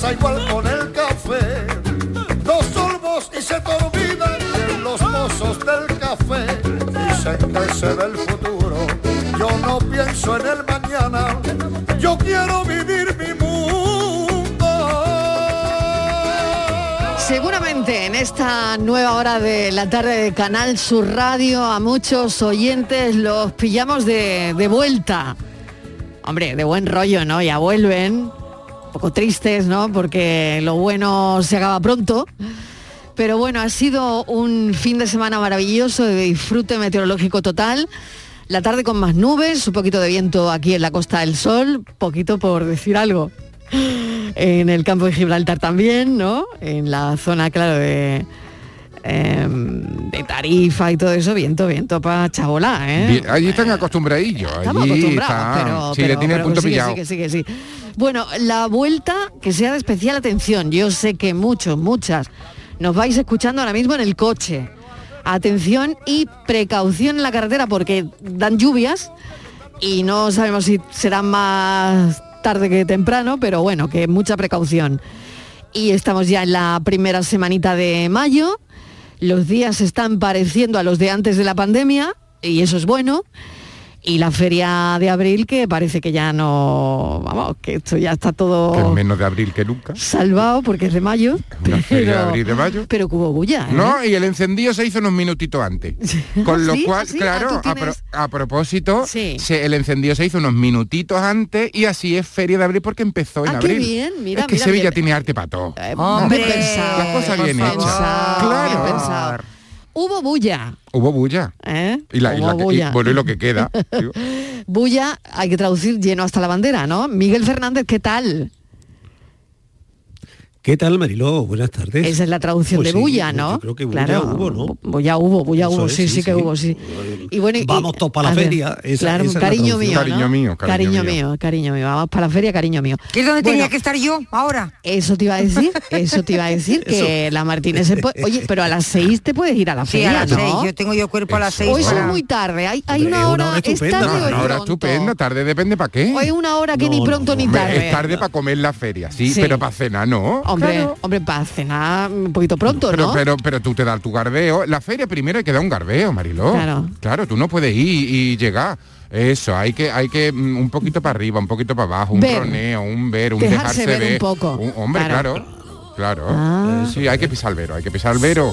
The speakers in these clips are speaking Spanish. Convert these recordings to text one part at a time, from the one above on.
Pasa igual con el café. Dos sorbos y se te olvidan de los mozos del café. Dicen que se ve el futuro. Yo no pienso en el mañana. Yo quiero vivir mi mundo. Seguramente en esta nueva hora de la tarde de Canal Sur Radio a muchos oyentes los pillamos de, de vuelta. Hombre, de buen rollo, ¿no? Ya vuelven. Tristes, ¿no? Porque lo bueno se acaba pronto. Pero bueno, ha sido un fin de semana maravilloso de disfrute meteorológico total. La tarde con más nubes, un poquito de viento aquí en la Costa del Sol, poquito por decir algo. En el campo de Gibraltar también, ¿no? En la zona, claro, de, em, de Tarifa y todo eso, viento, viento para chabola, ¿eh? Bien, allí están acostumbradillos. Estamos allí acostumbrados, están. pero, sí, le pero- tiene el punto sí que pillado. sí, que sí, que sí. Bueno, la vuelta que sea de especial atención. Yo sé que muchos, muchas, nos vais escuchando ahora mismo en el coche. Atención y precaución en la carretera porque dan lluvias y no sabemos si será más tarde que temprano, pero bueno, que mucha precaución. Y estamos ya en la primera semanita de mayo. Los días están pareciendo a los de antes de la pandemia y eso es bueno. Y la feria de abril que parece que ya no, vamos, que esto ya está Que es todo menos de abril que nunca. salvado porque es de mayo. Una feria de Pero, abril de mayo. pero hubo bulla, ¿eh? No, y el encendido se hizo unos minutitos antes. Con lo ¿Sí? cual, ¿Ah, sí? claro, Ah, ¿tú a, pro- tienes? a propósito, Sí. se- el encendido se hizo unos minutitos antes y así es Feria de Abril porque empezó en Ah, qué abril. bien, mira, es que mira, Sevilla tiene arte para todo. Hombre, bien pensado, Las cosas bien hechas. Claro. bien. Hubo bulla, Hubo bulla. ¿eh? Y, la, y Hubo la que- y- bueno, y lo que queda. Bulla, hay que traducir lleno hasta la bandera, ¿no? Miguel Fernández, ¿qué tal? ¿Qué tal, Mariló? Buenas tardes. Esa es la traducción Pues de sí, bulla, yo ¿no? creo que bulla claro, hubo, ¿no? Bulla hubo, bulla hubo, es, sí, sí, sí, que hubo, sí. Y bueno, y- Vamos todos pa' la ver, feria, esa- claro, esa es la cariño mío. Cariño mío, cariño mío, cariño mío. Vamos para la feria, cariño mío. ¿Qué es donde Bueno, tenía que estar yo ahora? Eso te iba a decir, eso te iba a decir, que la Martínez se puede... Oye, pero a las seis te puedes ir a la Sí, feria, a las ¿no? seis. Yo tengo yo cuerpo a las seis. Hoy para- muy tarde, hay, una es una hora, hora es estupenda. tarde No, una hora estupenda, tarde depende para qué. Hoy es una hora que ni pronto ni tarde. es tarde para comer la feria, sí, Sí. pero para cenar no. Hombre, Claro. hombre, para cenar un poquito pronto, Pero, ¿no? pero, pero tú te das tu garbeo. La feria primero hay que dar un garbeo, Mariló. Claro. Claro, tú no puedes ir y llegar. Eso, hay que, hay que mm, un poquito para arriba, un poquito para abajo, un Ver. roneo, un ver, un Dejarse dejarse ver un poco. Un- hombre, Claro. claro. Claro. Ah. Sí, hay que pisar el vero, hay que pisar el vero.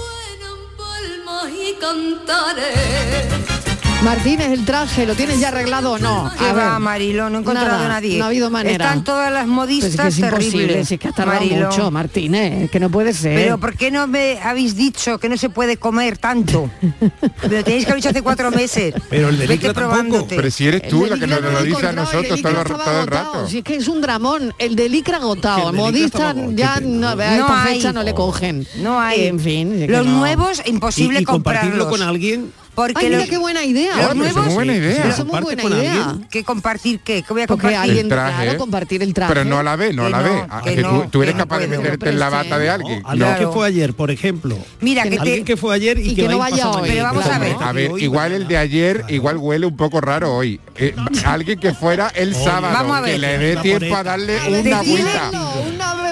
palmas y cantaré. Martínez, el traje, ¿lo tienes ya arreglado o no? ¿Qué A va, ver. Marilo? No he encontrado Nada, a nadie. No ha habido manera. Están todas las Pues modistas es que es imposible, terribles. si es que has tardado Marilo. mucho, Martínez, que no puede ser. Pero ¿por qué no me habéis dicho que no se puede comer tanto? Me lo tenéis que haber dicho hace cuatro meses. Pero el de Vete Licra tampoco. Pero si eres El tú de la que Licra nos no lo dice a nosotros todo, el- todo rato. Si es que es un dramón, el de Licra agotado. El Modista ya no, a No esta hay. fecha no le cogen. No hay. En fin. Los no. nuevos, imposible compartirlo comprarlos. con alguien. Porque Ay, mira los- qué buena idea. Los eso es nuevos- muy buena idea. es muy buena con idea. ¿Qué compartir qué? ¿Qué voy a Porque compartir? alguien, traje. claro, compartir el traje. Pero no a la vez, no a Que la no, vez. Ah, que que no, tú, tú eres que no capaz de meterte en la bata de alguien. No, alguien No. que fue ayer, por ejemplo. Mira, que Alguien te... que fue ayer y, Y que no a vaya hoy. Pero vamos a ver. A ver, igual el de ayer igual huele un poco raro hoy. Eh, alguien que fuera el sábado, Vamos a ver. que le dé tiempo a darle una vuelta.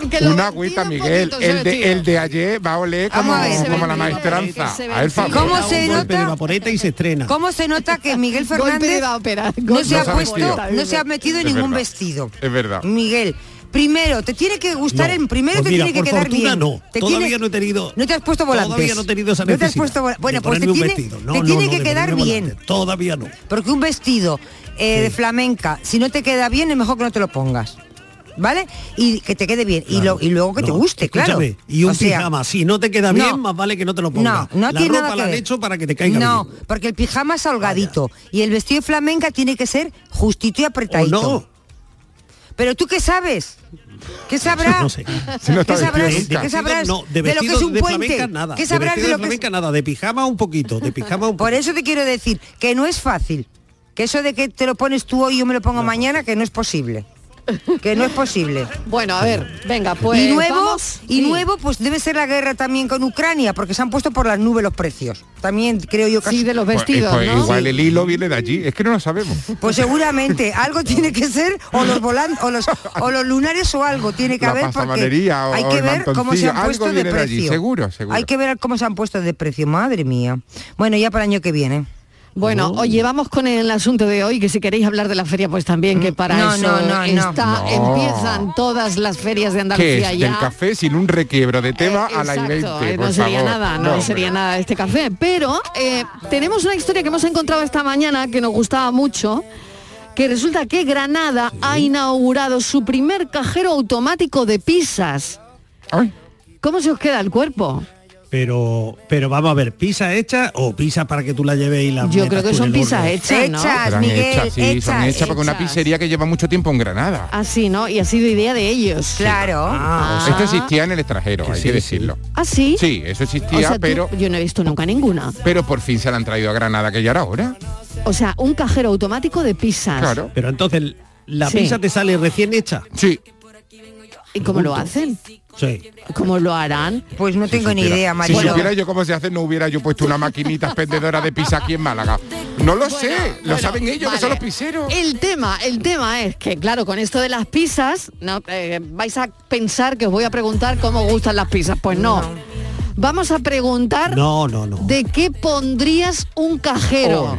Que lo Una agüita, Miguel. El de, el de ayer va a oler como, a ver. como la maestranza. A favor. ¿Cómo se nota? vaporeta y se estrena. ¿Cómo se nota que Miguel Golpe de Fernández no se ha puesto, vestido. no se ha metido en Es ningún verdad. vestido? Es verdad. Miguel, primero te tiene que gustar No. en primero Pues te mira, tiene que por quedar fortuna bien. no. Te Todavía tiene- no he tenido- No te has puesto volantes. Todavía no he tenido esa No te has puesto Bueno, de pues te tiene. No, te no, tiene no, que quedar bien. Todavía no. Porque un vestido eh, de flamenca, si no te queda bien, es mejor que no te lo pongas. ¿Vale? Y que te quede bien. Y, lo- y luego que te guste, claro. Y un O sea, pijama, si no te queda no. bien, más vale que no te lo pongas. No, no La tiene ropa nada que la han ver. hecho para que te caiga No, bien. porque el pijama es holgadito y el vestido de flamenca tiene que ser justito y O apretadito. no. Pero tú qué sabes? ¿Qué sabrás? No sé. Si no está ¿Qué sabrás? ¿Qué sabrás No, de de lo que es un puente? nada. ¿Qué sabrás de lo de que es- nada. De pijama un poquito, de pijama un Por eso te quiero decir que no es fácil. Que eso de que te lo pones tú hoy y yo me lo pongo mañana, que no es posible. Que no es posible. Bueno, a ver, venga, pues y nuevo, vamos. y Sí. nuevo, pues debe ser la guerra también con Ucrania, porque se han puesto por las nubes los precios. También creo yo que Sí, de los Pues, vestidos, pues, ¿no? Igual el hilo viene de allí. Es que no lo sabemos. Pues seguramente algo tiene que ser o los volantes o los o los lunares o algo tiene que La haber porque o hay que ver cómo se han puesto de viene de allí, precio. seguro, seguro. Hay que ver cómo se han puesto de precio, madre mía. Bueno, ya para el año que viene. Bueno, oye, vamos con el asunto de hoy, que si queréis hablar de la feria, pues también, que para No, eso no, no, está, empiezan todas las ferias de ¿Qué Andalucía es? ya. Del café sin un requiebro de tema Eh, a la exacto, I-20, eh, no sería favor. nada, no, sería nada este café. Pero eh, tenemos una historia que hemos encontrado esta mañana que nos gustaba mucho, que resulta que Granada ha inaugurado su primer cajero automático de pizzas. Ay, ¿Cómo se os queda el cuerpo? Pero, pero vamos a ver, ¿pizza hecha o pizza para que tú la lleves y la Yo creo que son pizzas hechas, ¿no? Hechas. Miguel, hechas, sí, son hechas, hechas porque una hechas. pizzería que lleva mucho tiempo en Granada. Así, ¿no? Y ha sido idea de ellos. Claro. Ah, Esto existía en el extranjero, Que hay sí, que sí. decirlo. ¿Ah, sí? Sí, eso O existía, tú- pero yo no he visto nunca ninguna. pero por fin se la han traído a Granada, que ya era hora. O sea, un cajero automático de pizzas. Claro. Pero entonces, ¿la Sí. pizza te sale recién hecha? Sí. ¿Y cómo lo hacen? Sí. ¿Cómo lo harán? Pues no tengo ni idea, Si María. supiera yo cómo se hace, no hubiera yo puesto una maquinita expendedora de pizza aquí en Málaga. No lo sé, lo Bueno, saben ellos, que son vale. los pizzeros. El tema, el tema es que, claro, con esto de las pizzas, no, eh, vais a pensar que os voy a preguntar cómo gustan las pizzas. Pues no. Vamos a preguntar No, no, no. de qué pondrías un cajero.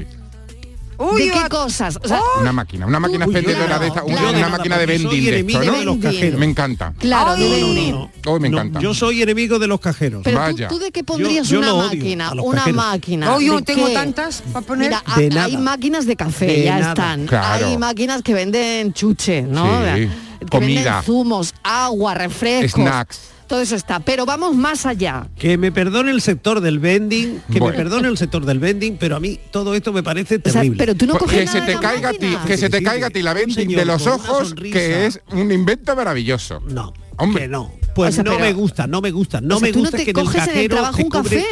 Uy, ¿De qué va- cosas? O sea, Una máquina, una máquina yo expendedora claro, de esta, una, claro. una Yo máquina de vending de esto, ¿no? de los. Me encanta. claro, No, no, Oh, me no, encanta. yo soy enemigo de los cajeros. Pero tú, Vaya. tú de qué pondrías yo una lo odio, máquina, una cajeros. máquina. Oh, yo ¿De tengo qué? tantas para poner. Mira, De ha- nada. hay máquinas de café, De ya nada. están. Claro. Hay máquinas que venden chuche, ¿no? Sí. Que Comida. venden zumos, agua, refrescos. Snacks. Todo eso está. Pero vamos más allá. Que me perdone el sector del vending, que Bueno. me perdone el sector del vending, pero a mí todo esto me parece O sea, terrible. pero tú no Pues coges que nada se te caiga a ti, que se te Sí, caiga a ti la vending señor de los ojos, que es un invento maravilloso. No, Hombre. que no. Pues O sea, no pero- me gusta, no me gusta, no O sea, me tú no gusta te que en el coges en el cajero trabajo te un café.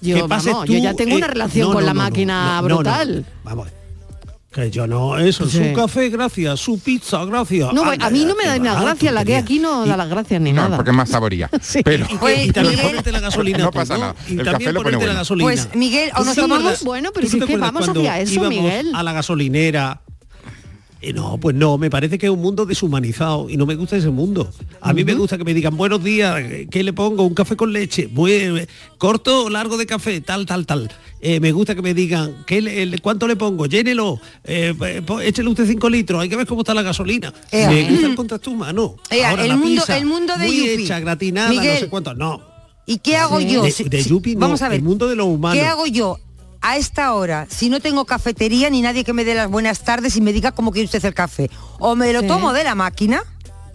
Yo, que pases vamos, yo tú, ya tengo una relación con la máquina no, no, brutal. Vamos. Que yo no, eso, Sí. su café, gracias, su pizza, gracias. No, Anda, a mí no me da ni las va, gracias, la que aquí no da las gracias ni No, nada. porque es más saboría. Sí. Pero Pues, y también Miguel- ponerte la gasolina No pasa nada. Y El también café lo pone ponerte la gasolina. Pues, Miguel, o ¿Tú nos tomamos- Bueno, pero si es que vamos hacia eso, Miguel. A la gasolinera. Eh, no, pues no, me parece que es un mundo deshumanizado y no me gusta ese mundo. A mí me gusta que me digan, buenos días, ¿qué le pongo? ¿Un café con leche? Muy, ¿Corto o largo de café? Tal, tal, tal. Eh, me gusta que me digan, ¿qué le- ¿cuánto le pongo? Llénelo, eh, eh, échele usted 5 litros, hay que ver cómo está la gasolina. Ea. Me gusta el contacto humano. Ea, Ahora el la mundo- pizza, el mundo de muy Yupi. hecha, gratinada, no Miguel. sé cuánto. No, ¿Y qué hago yo? De- de Yupi no, Vamos a ver. el mundo de lo humano. ¿Qué hago yo a esta hora si no tengo cafetería ni nadie que me dé las buenas tardes y me diga cómo quiere usted el café? O me lo Sí. tomo de la máquina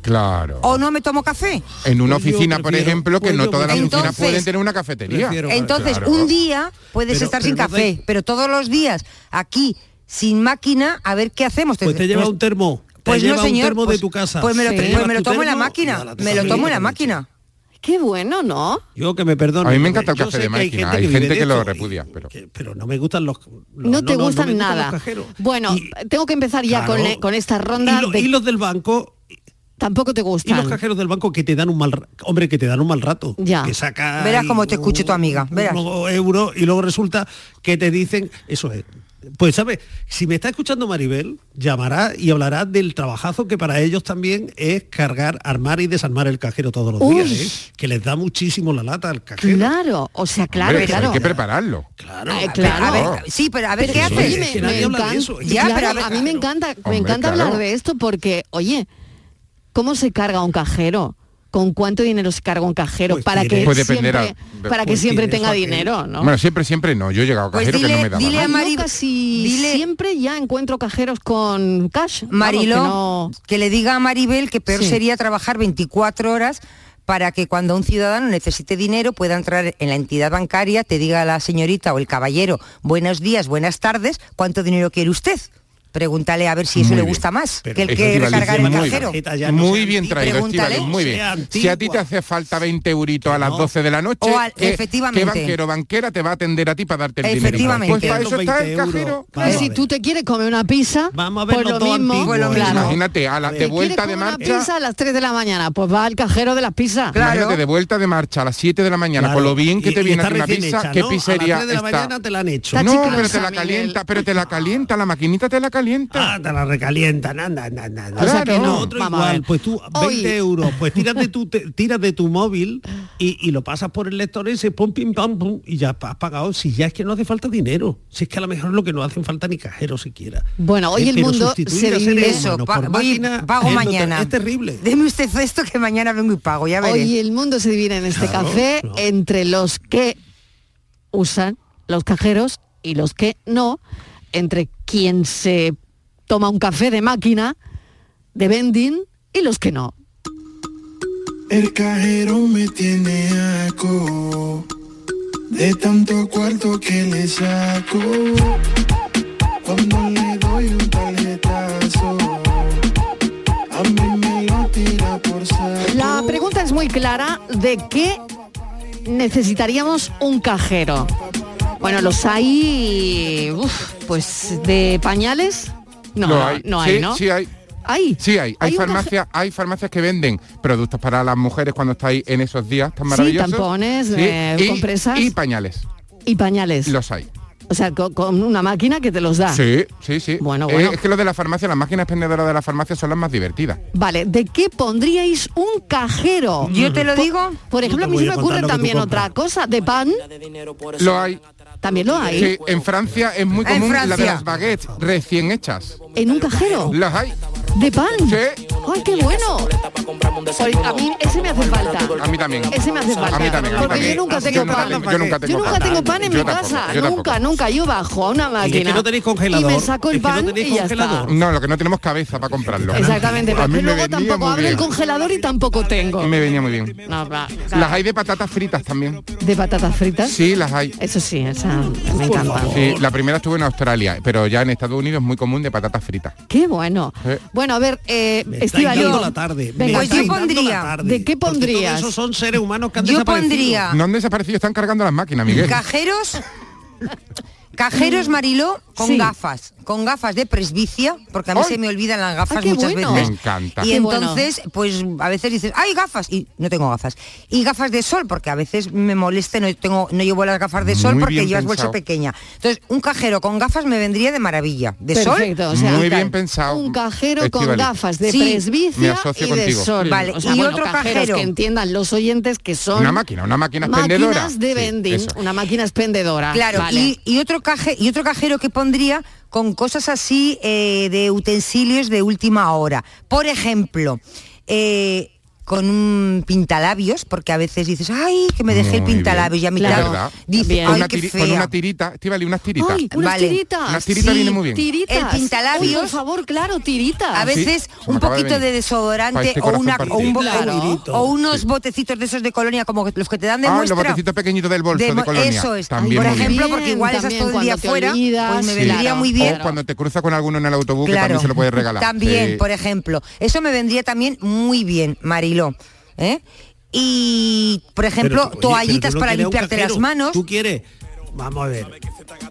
claro. o no me tomo café. En una Pues oficina, por ejemplo, que pues no todas las oficinas pueden tener una cafetería. prefiero- Entonces, claro. un día puedes Pero- estar pero sin no café, te- pero todos los días aquí sin máquina, a ver qué hacemos. Pues te lleva un termo. Te Pues no, lleva un señor. termo pues, de tu casa. Pues me lo, Sí. pues Llevas me lo tu tomo en la máquina. Me lo tomo en la máquina. Qué bueno, ¿no? Yo que me perdono. A mí me encanta el café de hay máquina, gente hay que, gente que lo y- repudia, pero- que- pero no me gustan los... No, te gustan los nada. cajeros. Bueno, Y- tengo que empezar ya claro, con, le- con esta ronda. Y, lo- de- y los del banco Tampoco te y gustan. los cajeros del banco que te dan un mal hombre que te dan un mal rato Ya. que saca Verás cómo te escuche tu amiga, verás. unos euros y luego resulta que te dicen eso es Pues sabe, si me está escuchando Maribel, llamará y hablará del trabajazo que para ellos también es cargar, armar y desarmar el cajero todos los días. ¿eh? que les da muchísimo la lata al cajero. Claro, o sea, claro, Hombre, claro. Hay que prepararlo. Claro. Eh, claro. A ver, sí, pero a ver Pero qué haces. me, Es que me nadie habla de encanta, eso. Ya, claro, pero a mí me encanta, me encanta claro. hablar de esto porque, oye, ¿cómo se carga un cajero? ¿Con cuánto dinero se carga un cajero Pues para que Puede depender siempre, a- para que pues siempre tenga dinero, ¿no? Bueno, siempre, siempre no. Yo he llegado a Pues cajero que no me daba. dile a Ay, yo Mari- casi dile- siempre ya encuentro cajeros con cash. Vamos, Marilo, que no- que le diga a Maribel que peor Sí. sería trabajar 24 horas para que cuando un ciudadano necesite dinero pueda entrar en la entidad bancaria, te diga la señorita o el caballero, buenos días, buenas tardes, ¿cuánto dinero quiere usted? Pregúntale a ver si eso Muy le bien. gusta más Pero que el eso que recargar el muy cajero. bien. Ya no muy bien traído, Pregúntale. Estíbaliz, muy bien. Si a ti te hace falta 20 euritos a las No. 12 de la noche, O al- ¿qué, efectivamente. ¿qué banquero banquera te va a atender a ti para darte el dinero? Efectivamente. Pues para eso está el 20 euros. cajero. A si tú te quieres comer una pizza, Vamos a ver pues lo mismo, mismo. claro. Imagínate, a la, de vuelta ¿Quieres de comer una marcha. pizza a las 3 de la mañana? Pues va al cajero de las pizzas. Claro. Imagínate, de vuelta de marcha a las 7 de la mañana, Claro. con lo bien que Y- te viene una pizza, ¿qué pizzería A las 3 de la está? mañana te la han hecho. No, pero te la calienta, pero te la calienta, la maquinita te la calienta. Ah, te la recalientan, anda, anda, anda. anda. O sea que Claro. no, Otro vamos igual, pues tú, 20 Hoy- euros, pues tiras de tu, te- tiras de tu móvil y, y lo pasas por el lector ese, pum, pim, pam, pum, y ya has pagado. Si ya es que no hace falta dinero. Si es que a lo mejor lo que no hacen falta ni cajero siquiera. Bueno, hoy Eh, el mundo se divide- Eso, pa- máquina pago es, no mañana. es terrible. Deme usted esto que mañana vengo y pago, ya veré. Hoy el mundo se divide en este Claro, café claro. entre los que usan los cajeros y los que no, entre quien se toma un café de máquina, de vending, y los que no. El cajero me tiene aco de tanto cuarto que le saco. Cuando le doy un tarjetazo, a mí me lo tira por saco. La pregunta es muy clara, ¿de qué necesitaríamos un cajero? Bueno, los hay, uf, pues de pañales. No, no hay. no hay, Sí, ¿no? sí hay. ¿Hay? Sí, hay. Hay, farmacias, hay farmacias que venden productos para las mujeres cuando estáis en esos días tan Sí, maravillosos. tampones, eh, y, compresas. Y pañales. Y pañales. Los hay. O sea, co- con, una máquina que te los da. Sí, sí, sí. Bueno, Eh, bueno. es que los de la farmacia, las máquinas expendedoras de la farmacia son las más divertidas. Vale, ¿de qué pondríais un cajero? Yo te lo digo. Por ejemplo, a mí se me ocurre lo también otra cosa, de pan, Lo hay. también lo hay. Sí, en Francia es muy común la de las baguettes recién hechas. En un cajero, Las hay. De pan. Sí. ¡Ay, qué bueno! Oye, a mí ese me hace falta. A mí también. Ese me hace falta. A mí también. a mí Porque también. yo nunca Yo tengo nunca pan. tengo- Yo nunca tengo Yo nunca pan. tengo pan en Yo mi tampoco, casa, yo nunca, nunca. Yo bajo a una Y máquina es que no tenéis congelador. y me saco el es que no pan y ya está. No, lo que no tenemos cabeza para comprarlo. Exactamente, A pero mí que me luego venía tampoco abre el congelador y tampoco tengo. Me venía muy bien. No, va, Las hay de patatas fritas también. de patatas fritas. Sí, las hay. Eso sí, esa me encanta. Sí, la primera estuvo en Australia, pero ya en Estados Unidos es muy común de patatas fritas. Qué bueno. Eh. Bueno, a ver, eh, Estíbaliz, dando la tarde. Venga, Pues yo pondría- la tarde. ¿de qué pondrías? todos esos son seres humanos que han Yo desaparecido. pondría No han desaparecido, están cargando las máquinas, Miguel. cajeros, cajeros Mariló con Sí. gafas, con gafas de presbicia, porque a mí ¡Ay! se me olvidan las gafas muchas bueno. veces. Me encanta. Y Qué bueno. entonces, pues a veces dices, ¡ay, gafas! Y no tengo gafas. Y gafas de sol, porque a veces me molesta, no, tengo, no llevo las gafas de sol Muy porque llevas bolsa pequeña. Entonces, un cajero con gafas me vendría de maravilla. De sol. Perfecto, o sea, Muy tal. bien pensado. Un cajero con gafas de Sí, me presbicia asocio y de sol. Vale, O sea, y bueno, otro cajero. que entiendan los oyentes que son Una máquina, una máquina expendedora. máquinas de vending, una máquina expendedora. Claro, Vale. y, y otro caje, y otro cajero que pondría con cosas así eh, de utensilios de última hora. Por ejemplo, eh, con un pintalabios, porque a veces dices, ay, que me dejé el Muy pintalabios y a mitad Claro. Bien. Con ay, una, qué fea. con una tirita, Estíbaliz, unas tiritas. ¡Ay, unas Vale. tiritas! Unas tiritas viene muy bien. Tiritas. El pintalabios- Uy, por favor, claro, tiritas. A veces Sí, un de poquito de, venir. desodorante este o, una, o, un bo- Claro. o unos botecitos de esos de colonia como los que te dan de Ah, muestra. los botecitos pequeñitos del bolso de, mo- colonia. Eso es. También Por bien. ejemplo, Bien, porque igual estás todo el día fuera, olvidas. pues me Sí. vendría muy bien. O cuando te cruzas con alguno en el autobús, que también se lo puedes regalar. También, Sí. por ejemplo. Eso me vendría también muy bien, ¿eh? Y, por ejemplo, Pero tú- oye, toallitas pero tú no para limpiarte las manos. Tú quieres, vamos a ver,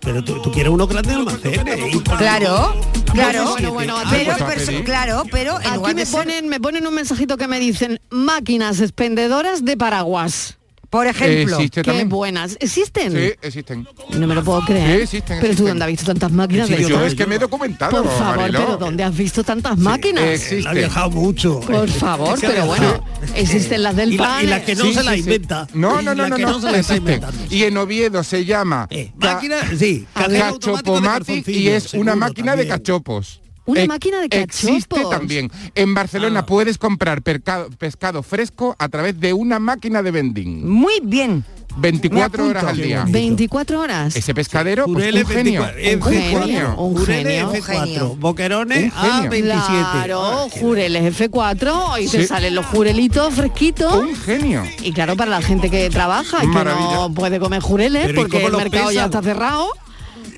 pero tú, tú quieres uno grande almacenes. por- Claro, claro. bueno, bueno, pero, pedir. claro, pero en Aquí lugar me de ser- ponen, me ponen un mensajito que me dicen máquinas expendedoras de paraguas. Por ejemplo. Existe Qué también. buenas. ¿Existen? Sí, existen. No me lo puedo creer. Sí, existen, pero tú existen. dónde has visto tantas máquinas de Yo es que me he documentado, Por favor, Mariló. pero ¿dónde has visto tantas máquinas? Existe. Ha viajado mucho. Por favor, ha pero viajado. bueno, existen las del Y, la- pan. y las que no Sí, se sí, las sí. inventa. No, Y no, no, no, que no, se las está existen. inventando. Y en Oviedo se llama Eh, máquina, sí, de Cachopomatic y es una seguro máquina de también. cachopos. Una máquina de Existe cachopos. también. En Barcelona Ah. puedes comprar pescado fresco a través de una máquina de vending. Muy bien. 24 Me horas al día. 24 horas. Ese pescadero, pues, un genio. 24, Un F4, genio, un Jureles genio. F4, genio. Boquerones Un genio. A27. Claro, jureles F4 y te Sí. salen los jurelitos fresquitos. Un genio. Y claro, para la gente que trabaja y que no puede comer jureles Pero ¿y porque el mercado ya está cerrado,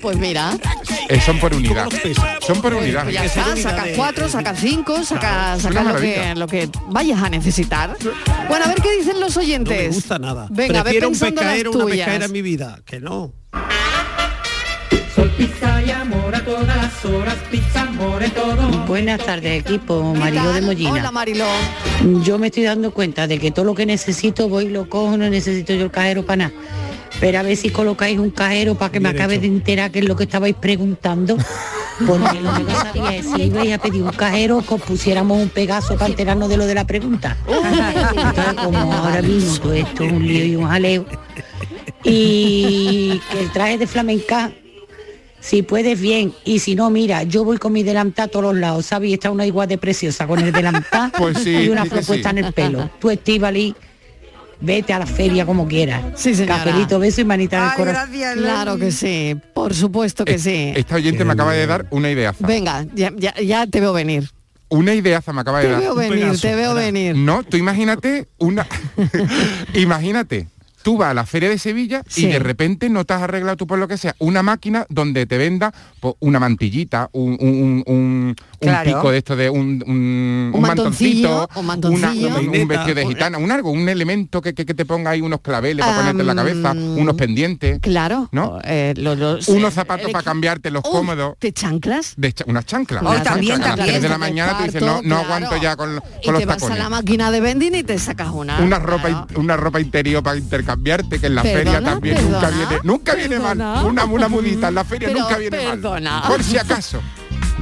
pues mira, Eh, son por unidad. Son por unidad. pues ya que ser está, unidad sacas cuatro, sacas cinco, sacas, lo que, maravilla. lo que vayas a necesitar. Bueno, a ver qué dicen los No oyentes. me gusta nada. Venga, a ver Prefiero un pensando las pescadero, una tuyas. pescadera en mi vida. Que no. Sol, pizza y amor a todas las horas, pizza, amor en todo. Buenas tardes, equipo ¿Qué Mariló de Mollina. Hola Mariló. Yo me estoy dando cuenta de que todo lo que necesito voy y lo cojo, no necesito yo el cajero para nada. Pero a ver si colocáis un cajero para que me acabe hecho. de enterar qué es lo que estabais preguntando. Porque lo que no sabía es si ibais a pedir un cajero que os pusiéramos un pegazo para enterarnos de lo de la pregunta. Entonces, como ahora mismo todo esto es un lío y un jaleo. Y que el traje de flamenca si puedes bien y si no mira yo voy con mi delantal a todos los lados sabes y está una igual de preciosa con el delantal Pues sí, y una propuesta sí. en el pelo tú Estivali vete a la feria como quieras Sí, señora. cafelito beso y manita en el corazón gracias. Claro que sí, por supuesto que sí. Esta oyente me acaba de dar una ideaza. Venga, ya, ya, ya te veo venir. Una ideaza me acaba de Te dar. veo venir, te veo ¿verdad? venir. No, tú imagínate una... imagínate, tú vas a la feria de Sevilla Sí. y de repente no te has arreglado tú por lo que sea una máquina donde te venda pues, una mantillita, un, un, un- un- pico de esto de un, un, Un mantoncillo, un una- mantoncillo. un, un Peineta. vestido de gitana, un algo, un elemento que, que- que te ponga ahí unos claveles para ponerte en la cabeza, unos pendientes, Claro. ¿No? eh, lo- unos zapatos el para cambiarte los Oh, cómodos. ¿Te chanclas? De cha- unas chanclas. Oh, unas también, chanclas. A las también. 3 de la mañana tú dices, no, no claro. aguanto ya con, Y con los te vas a la máquina de vending y te sacas una. una ropa Claro. in- una ropa interior para intercambiarte que en la feria también perdona, nunca viene nunca viene mal una una mudita en la feria Pero nunca viene perdona. mal por si acaso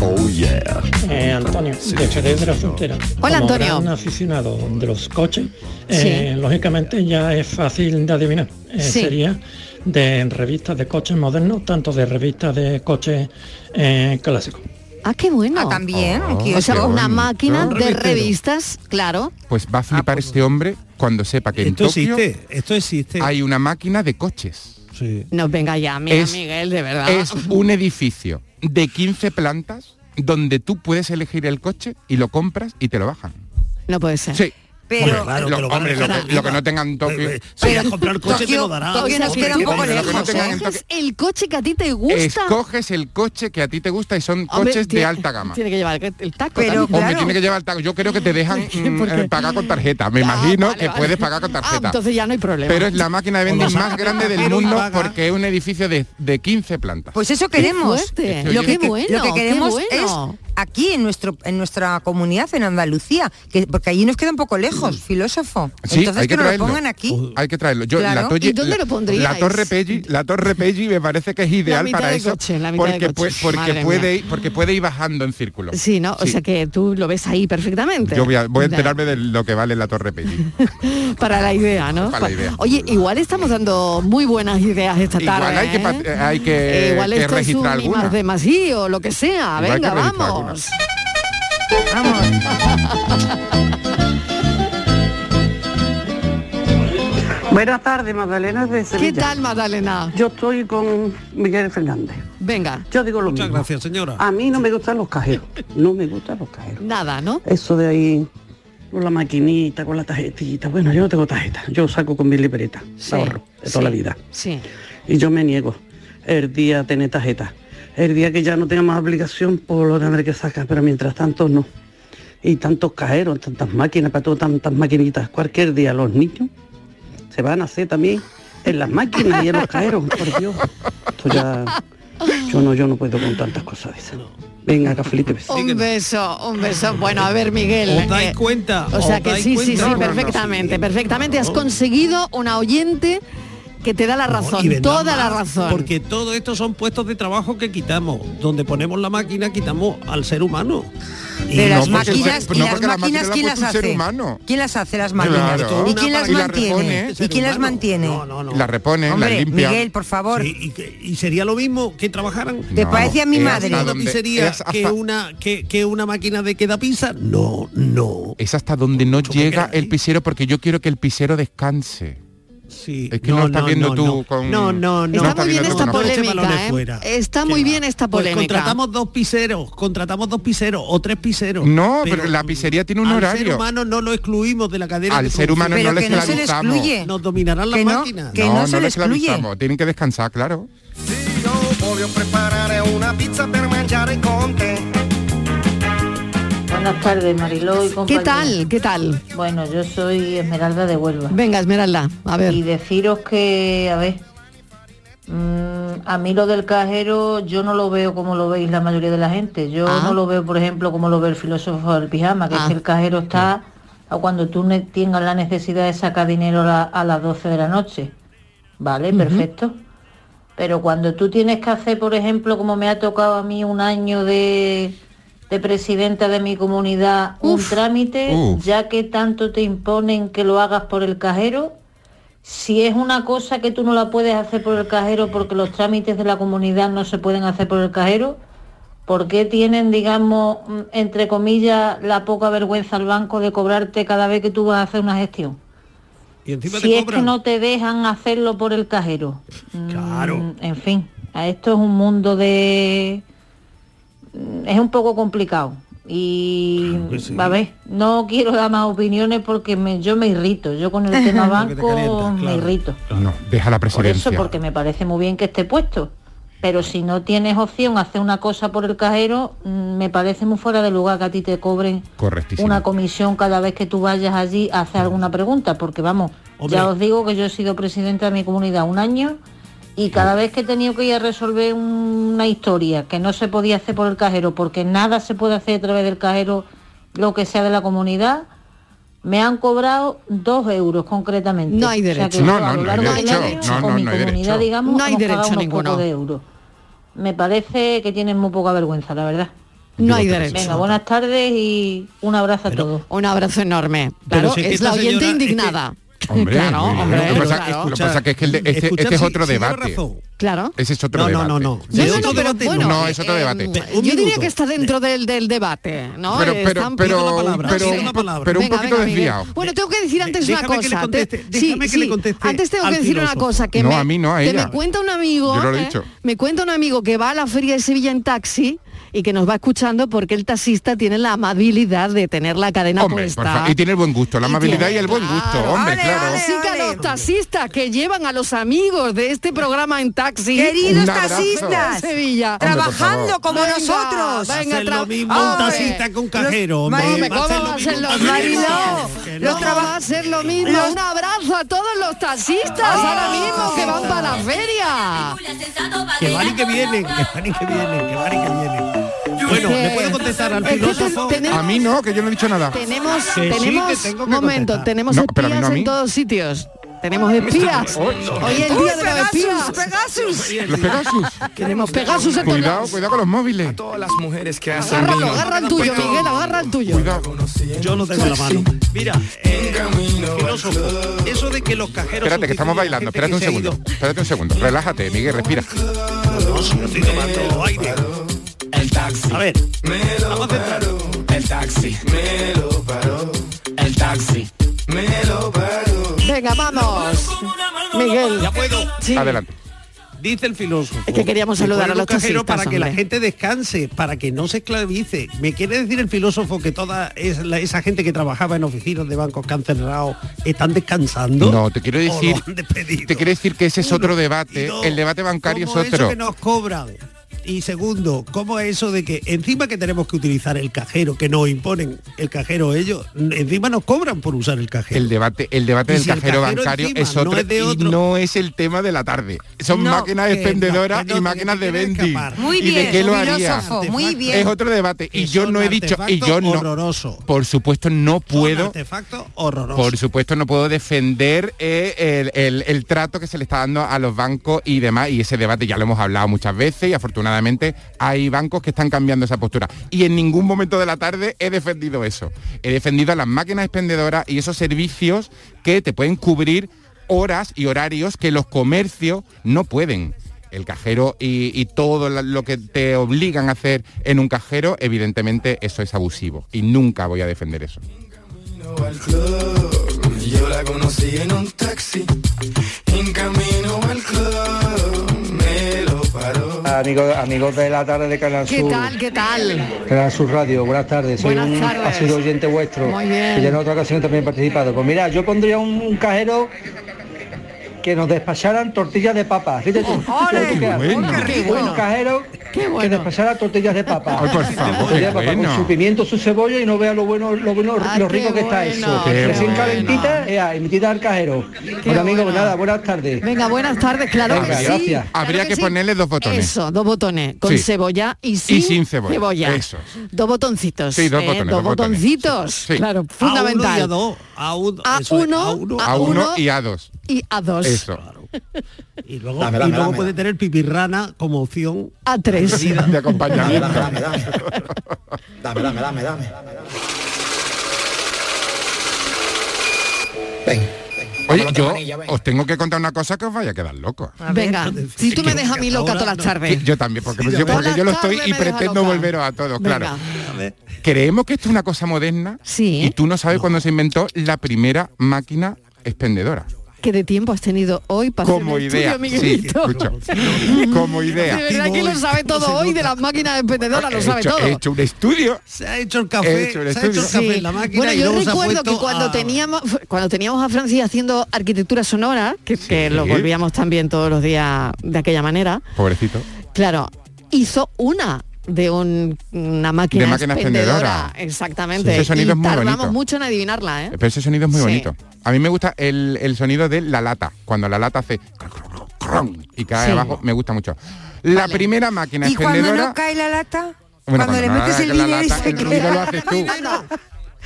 Oh yeah. Eh, Antonio, de Jerez de la Frontera. Hola, Como Antonio. gran aficionado de los coches, eh, lógicamente ya es fácil de adivinar. Eh, Sí. Sería de revistas de coches modernos, tanto de revistas de coches eh, clásicos. Ah, qué bueno. Ah, también, Oh, O sea, una bonito. máquina de revistero. revistas, claro. pues va a flipar este hombre cuando sepa que en Esto Tokio existe, esto existe. hay una máquina de coches Sí. No, venga ya, mira, Es- Miguel, de verdad. es un edificio de 15 plantas donde tú puedes elegir el coche y lo compras y te lo bajan No puede ser. sí Pero, Hombre, claro, Lo- que lo van a hombre, lo dejar que- lo que arriba. no tengan en Tokio. Si a comprar coche te lo dará. Tokio nos queda un poco lejos, ¿eh? el coche que a ti te gusta. escoges el coche que a ti te gusta y son Hombre, coches de alta gama Tiene que llevar el, taco. Pero-. Hombre, tiene que llevar el taco. Yo creo que te dejan mm, eh, pagar con tarjeta. Me Ah, imagino vale, que vale. puedes pagar con Ah, tarjeta. entonces ya no hay problema. Pero es la máquina de vending más grande del mundo porque es un edificio de, de 15 plantas. Pues eso queremos. Lo que, queremos es aquí en nuestro en nuestra comunidad en Andalucía, que porque allí nos queda un poco lejos, filósofo. Sí, Entonces hay que que nos lo traerlo. pongan aquí. Hay que traerlo. Yo, Claro. la, tolle- ¿Y dónde lo pondríais? La Torre Pelli, la Torre Pelli me parece que es ideal mitad para de eso coche, la mitad de porque, puede ir, porque puede ir bajando en círculo. Sí, ¿no? O sea que tú lo ves ahí perfectamente. Yo voy a, voy a enterarme de lo que vale la Torre Pelli. Para la idea, ¿no? Para la idea. Oye, igual estamos dando muy buenas ideas esta Igual tarde. hay que ¿eh? pat- eh, hay que- Eh, igual que esto es un registrar ni más alguna. de más y o lo que sea. Igual Venga, que registrar vamos. Vamos. Buenas tardes, Magdalena de Sevilla. ¿Qué tal, Magdalena? Yo estoy con Miguel Fernández. Venga. Yo digo lo Muchas mismo. gracias, señora. A mí no me gustan los cajeros. No me gustan los cajeros. Nada, ¿no? Eso de ahí, con la maquinita, con la tarjetita. Bueno, yo no tengo tarjeta. Yo saco con mi libreta. Sí, ahorro de toda sí, la vida. Sí. Y yo me niego el día a tener tarjeta. El día que ya no tenga más obligación, pues lo tendré que sacar. Pero mientras tanto, no. Y tantos cajeros, tantas máquinas, para todo, tantas maquinitas. Cualquier día los niños se van a hacer también en las máquinas y en los cajeros. Por Dios. Esto ya... Yo no, yo no puedo con tantas cosas de esas. Venga, cafelito y beso. Un beso, un beso. Bueno, a ver, Miguel. ¿Os dais eh, cuenta? O sea ¿Os que sí, sí, cuenta? sí, No, no, no, perfectamente, perfectamente. Has conseguido una oyente que te da la razón, Y toda la razón. Porque todo esto son puestos de trabajo que quitamos. Donde ponemos la máquina, quitamos al ser humano. De las no, máquinas, ¿y no, las máquinas máquina la quién las hace? humano. ¿Quién las hace las máquinas? Claro. ¿Y quién las Y la mantiene? repone. ¿Y quién las mantiene? La repone, Hombre, la limpia. Miguel, por favor. Sí, y, y sería lo mismo que trabajaran. ¿Te No, parece a mi ¿Es madre? una pizzería que una que, que una máquina de queda pizza? No, no. Es hasta donde no llega el pisero porque yo quiero que el pisero descanse. Sí. Es que no, lo estás viendo tú con... No, no, no. Está muy bien viendo tú esta polémica, ¿eh? fuera. Está muy bien esta Pues polémica. contratamos dos piseros, contratamos dos piseros o tres piseros. No, pero la pizzería tiene un al horario. ser humano no lo excluimos de la cadena. Al ser humano no le no esclavizamos. excluye. Nos dominarán las no, máquinas. que no se le excluye. esclavizamos, Tienen que descansar, claro. Una pizza per mangiare con te. Buenas tardes, Mariló y ¿Qué compañía. tal? ¿Qué tal? Bueno, yo soy Esmeralda de Huelva. Venga, Esmeralda, a ver. Y deciros que, a ver, mm, a mí lo del cajero yo no lo veo como lo veis la mayoría de la gente. Yo Ah. no lo veo, por ejemplo, como lo ve el filósofo del pijama, que es Ah. que el cajero está a cuando tú tengas la necesidad de sacar dinero a, la- a las 12 de la noche. Vale, perfecto. Pero cuando tú tienes que hacer, por ejemplo, como me ha tocado a mí un año de, de presidenta de mi comunidad, un trámite, uf. ya que tanto te imponen que lo hagas por el cajero, si es una cosa que tú no la puedes hacer por el cajero porque los trámites de la comunidad no se pueden hacer por el cajero, ¿por qué tienen, digamos, mm, entre comillas, la poca vergüenza al banco de cobrarte cada vez que tú vas a hacer una gestión? Y encima Si te es que no te dejan hacerlo por el cajero. Claro. Mm, En fin, a esto es un mundo de... Es un poco complicado. Y a ver, no quiero dar más opiniones porque me- yo me irrito. Yo con el tema banco calienta, me claro. irrito. No, deja la Por presidencia. eso, porque me parece muy bien que esté puesto. Pero si no tienes opción a hacer una cosa por el cajero, mm, me parece muy fuera de lugar que a ti te cobren una comisión cada vez que tú vayas allí a hacer alguna pregunta, porque vamos, Hombre. ya os digo que yo he sido presidenta de mi comunidad un año y cada vez que he tenido que ir a resolver una historia que no se podía hacer por el cajero, porque nada se puede hacer a través del cajero, lo que sea de la comunidad, me han cobrado dos euros concretamente. No hay O sea derecho. que No, no, a lo no hay largo del derecho. año, No, con no, mi no hay comunidad, derecho. digamos, No hay hemos derecho pagado unos ninguno. pocos de euros. Me parece que tienen muy poca vergüenza, la verdad. No hay derecho. Venga, buenas tardes y un abrazo a todos. Un abrazo enorme. Pero Claro, si es que es la oyente señora- es que- indignada. Hombre, claro, hombre, lo que pasa, claro. lo que pasa que es que el de- este, Escucha, este es otro si debate. Claro. Ese es otro No, no, debate. no, no. No, no, no, pero bueno, no, es otro eh, debate. yo diría que está dentro del, del debate, ¿no? Pero- pero- Están- pero- la palabra, pero- sí. una palabra. pero un Venga, poquito venga, Miguel. desviado. Bueno, tengo que decir antes una Déjame que le cosa. conteste, Te- déjame sí, que le conteste Antes tengo que decir una cosa que No, me, a mí no, a que me cuenta un amigo, Yo lo he ¿eh? dicho. me cuenta un amigo que va a la feria de Sevilla en taxi y que nos va escuchando porque el taxista tiene la amabilidad de tener la cadena Hombre, por puesta. y tiene el buen gusto, la amabilidad y el buen gusto, hombre, Vale, claro. Así que a los taxistas que llevan a los amigos de este programa en taxi. Queridos taxistas, Sevilla. trabajando como Venga, nosotros. Venga, Hacer tra- lo mismo un Hombre. taxista que un cajero, hombre. Hombre, Va a ¿cómo ser va lo a ser mismo lo un mismo? taxista. Que no. ¿Cómo va a ser lo mismo? Los- Un abrazo a todos los taxistas ahora mismo que van para la feria. Que van y que vienen, que van y que vienen, que van y que vienen. Bueno, ¿le puedo contestar al filósofo? tenemos- A mí no, que yo no he dicho nada. Tenemos, Que sí, tenemos, que tengo que momento, tenemos No, espías no en todos sitios. Tenemos espías. Hoy- el día de los espías. Pegasus. Los Pegasus. Tenemos Pegasus en Cuidado, cuidado con los móviles. Todas las mujeres que hacen Agárralo, vino. agarra el tuyo, Miguel, agarra el tuyo. Cuidado. Yo lo tengo en la mano. Mira, eh, filósofo, eso de que los cajeros... Espérate, que estamos bailando. Espérate un segundo. Espérate un segundo. Relájate, Miguel, respira. No, si no estoy tomando aire. Taxi. A ver, Me lo vamos a centrar. paró. El taxi. Me lo paró. El taxi. me lo paro. Venga, vamos. Miguel. Ya puedo. Sí. Adelante. Dice el filósofo. Es que queríamos que saludar a los un cajero taxistas, para que la gente descanse, para que no se esclavice. ¿Me quiere decir el filósofo que toda esa gente que trabajaba en oficinas de bancos que han cerrado están descansando? No, te quiero ¿O decir, te quiero decir que ese es otro debate. El debate bancario es ¿Cómo eso otro. que nos cobran? Y segundo, ¿cómo es eso de que encima que tenemos que utilizar el cajero, que nos imponen el cajero ellos, encima nos cobran por usar el cajero? El debate, el debate del si el cajero cajero bancario encima es otro, no es de y no es el tema de la tarde. Son No, máquinas expendedoras no, y que máquinas de vending. Muy ¿Y de bien, qué lo haría? filósofo, muy bien. Es otro debate. Y yo no he dicho, y yo no, horroroso. por supuesto no puedo, artefacto horroroso. por supuesto no puedo defender eh, el, el- el trato que se le está dando a los bancos y demás. Y ese debate ya lo hemos hablado muchas veces y afortunadamente hay bancos que están cambiando esa postura. Y en ningún momento de la tarde he defendido eso. He defendido a las máquinas expendedoras y esos servicios que te pueden cubrir horas y horarios que los comercios no pueden. El cajero y, todo lo que te obligan a hacer en un cajero, evidentemente eso es abusivo. Y nunca voy a defender eso. Amigos, amigos de la tarde de Canal ¿Qué Sur. tal? ¿Qué tal? Canal Sur Radio, buenas tardes. Soy Buenas un tardes. oyente vuestro. Muy bien. Que ya en otra ocasión también he participado. Pues mira, yo pondría un, un cajero que nos despacharan tortillas de papa. Fíjate tú. ¡Ole! Fíjate tú qué. Bueno, Un- qué bueno. Un cajero Qué que bueno. despachara tortillas de papa. Ay, por favor, Tortillas de qué papa bueno. Con su pimiento, su cebolla y no vea lo bueno, lo bueno, Ah, lo rico que está eso. Recién bueno. calentita, ea, y metida al cajero. Bueno, bueno. nada, buenas tardes. Venga, buenas tardes, claro Venga, que sí. gracias. claro Habría que sí. ponerle dos botones. Eso, dos botones, con Sí. cebolla y sin, sin cebolla, eso. Dos botoncitos. Sí, dos ¿eh? botones, Dos dos botones. botoncitos, Sí. claro, A uno y fundamental. a dos, a uno, A eso es, uno, a uno, a A uno uno. y a dos. Y a dos. Eso. y luego, Dame, y dame, luego dame. puede tener pipirrana como opción. A tres. De acompañamiento. dame. Dame, dame, dame, dame. Ven. Oye, yo os tengo que contar una cosa que os vaya a quedar loco. Venga, si tú me dejas a mí loca todas las tardes. Yo también, porque, Sí, yo, porque yo lo estoy y pretendo volveros a todos, Venga. claro. Creemos que esto es una cosa moderna Sí. y tú no sabes cuándo se inventó la primera máquina expendedora. ¿Qué de tiempo has tenido hoy para Como el idea, estudio, Miguelito? Como idea. De verdad que lo sabe todo hoy de las máquinas expendedoras, lo He sabe hecho, todo. he hecho un estudio. Se ha hecho el He café, hecho el se ha hecho el café Sí. en la máquina Bueno, y yo luego se ha recuerdo que cuando a- teníamos cuando teníamos a Francis haciendo arquitectura sonora, que, que lo volvíamos también todos los días de aquella manera, Pobrecito. claro, hizo una de un- una máquina, De máquina expendedora. Exactamente. Ese sonido y es muy tardamos bonito. mucho en adivinarla, ¿eh? Pero ese sonido es muy Sí. bonito. A mí me gusta el, el sonido de la lata. Cuando la lata hace y cae Sí. abajo, me gusta mucho. La Vale. primera máquina ¿Y cuando expendedora. no cae la lata? Bueno, cuando, le cuando no metes el dinero y se el ruido lo haces tú.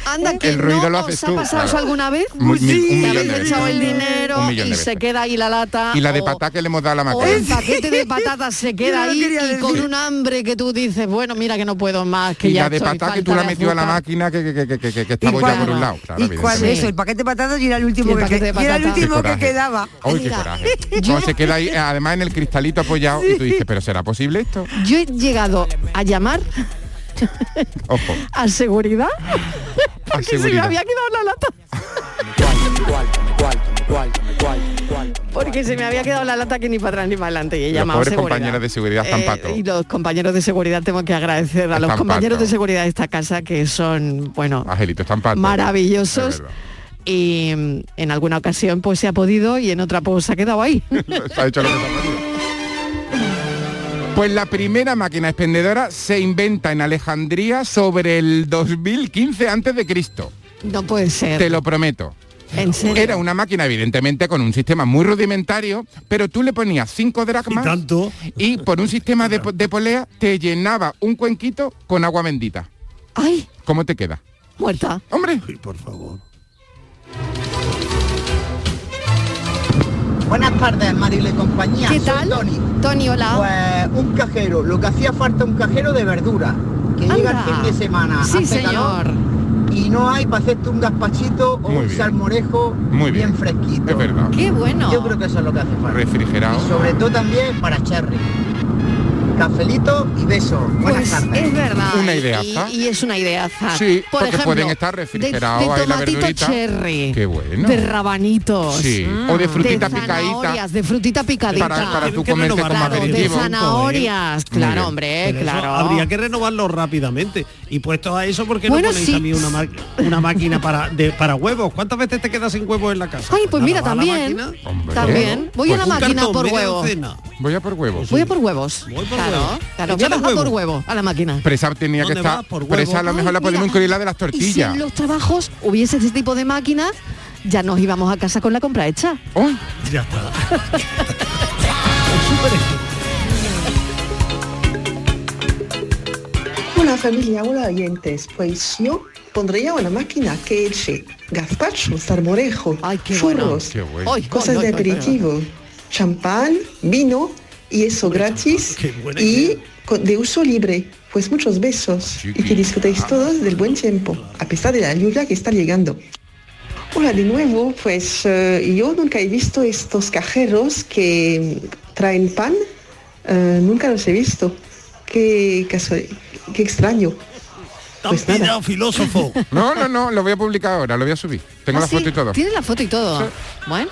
Anda, anda, que El ruido no lo haces os ha pasado eso claro. alguna vez? Muy- Sí, un millón de veces. echado el dinero y se queda ahí la lata. Y la de patá que le hemos dado a la máquina. el paquete de patatas se queda ahí y decir. con un hambre que tú dices, bueno, mira que no puedo más, que y ya la de patá que tú la has metido a la máquina que, que, que, que, que, estaba ya por un lado. Claro, y cuando evidentemente. eso, el paquete de patatas y era el último el que, y era el último que quedaba. Uy, qué coraje. se queda ahí, eh, además en el cristalito apoyado, y tú dices, pero ¿será posible esto? Yo he llegado a llamar Ojo. a seguridad porque se me había quedado la lata. Porque se me había quedado la lata que ni para atrás ni para adelante y he Los llamado seguridad. compañeros de seguridad Eh, y los compañeros de seguridad tengo que agradecer a los compañeros de seguridad de esta casa que son, bueno, Angelito, maravillosos. Y mm, en alguna ocasión pues se ha podido y en otra pues se ha quedado ahí. Se ha hecho lo que se ha podido. Pues la primera máquina expendedora se inventa en Alejandría sobre el 2015 antes de Cristo. no puede ser. Te lo prometo. En serio. Era una máquina evidentemente con un sistema muy rudimentario, pero tú le ponías 5 dracmas tanto. y por un sistema de, de polea te llenaba un cuenquito con agua bendita. Ay, ¿Cómo te queda? muerta. Hombre, Ay, por favor. Buenas tardes, Marilo y compañía. ¿Qué Soy tal? Tony. Tony, hola. Pues un cajero, lo que hacía falta un cajero de verdura, que llega Anda. el fin de semana, Sí, hace calor, señor. y no hay para hacerte un gazpachito o Muy un bien. salmorejo Muy bien. bien fresquito. es verdad. Qué bueno. Yo creo que eso es lo que hace falta. Refrigerado. Y sobre todo también para cherry. Cafelito y beso. Buenas Pues tardes. es verdad. Una y- ideaza. Y, y es una ideaza. Sí, Por porque ejemplo, pueden estar de- refrigerados de, ahí la tomatito cherry. Qué bueno. De rabanitos. Sí, o de frutita de picadita. zanahorias, De frutita picadita. Para- para tú comerte como Claro, de aperitivo. zanahorias. Claro, hombre, Pero claro. Habría que renovarlo rápidamente. Y puesto a eso, ¿por qué Bueno, no ponéis sí. también una, máquina para, de, para huevos? ¿Cuántas veces te quedas sin huevos en la casa? Ay, pues mira, nada, va a la también. Hombre. También. Voy a la Pues un máquina por media huevo. docena. Voy a por huevos. Voy a por huevos. Voy por claro, huevos. claro. Voy a bajar por huevo. huevo a la máquina. Presa tenía que ¿Dónde estar. Por Presa a lo mejor la podemos incluir la de las Y si tortillas. en los trabajos hubiese ese tipo de máquinas, ya nos íbamos a casa con la compra hecha. ¡Ay! Ya está. Hola familia, hola oyentes. Pues yo pondría una máquina que eche gazpacho, salmorejo, churros, Qué bueno. Ay, cosas ay, de aperitivo, champán, vino y eso gratis y con- de uso libre. Pues muchos besos y que disfrutéis todos del buen tiempo, a pesar de la lluvia que está llegando. Hola de nuevo, pues eh, yo nunca he visto estos cajeros que traen pan, eh, nunca los he visto. Qué, casu- qué extraño. Pues nada. Pillado, filósofo. No, no, no, lo voy a publicar ahora, lo voy a subir. Tengo Ah, la sí, foto y todo. Tiene la foto y todo. Bueno.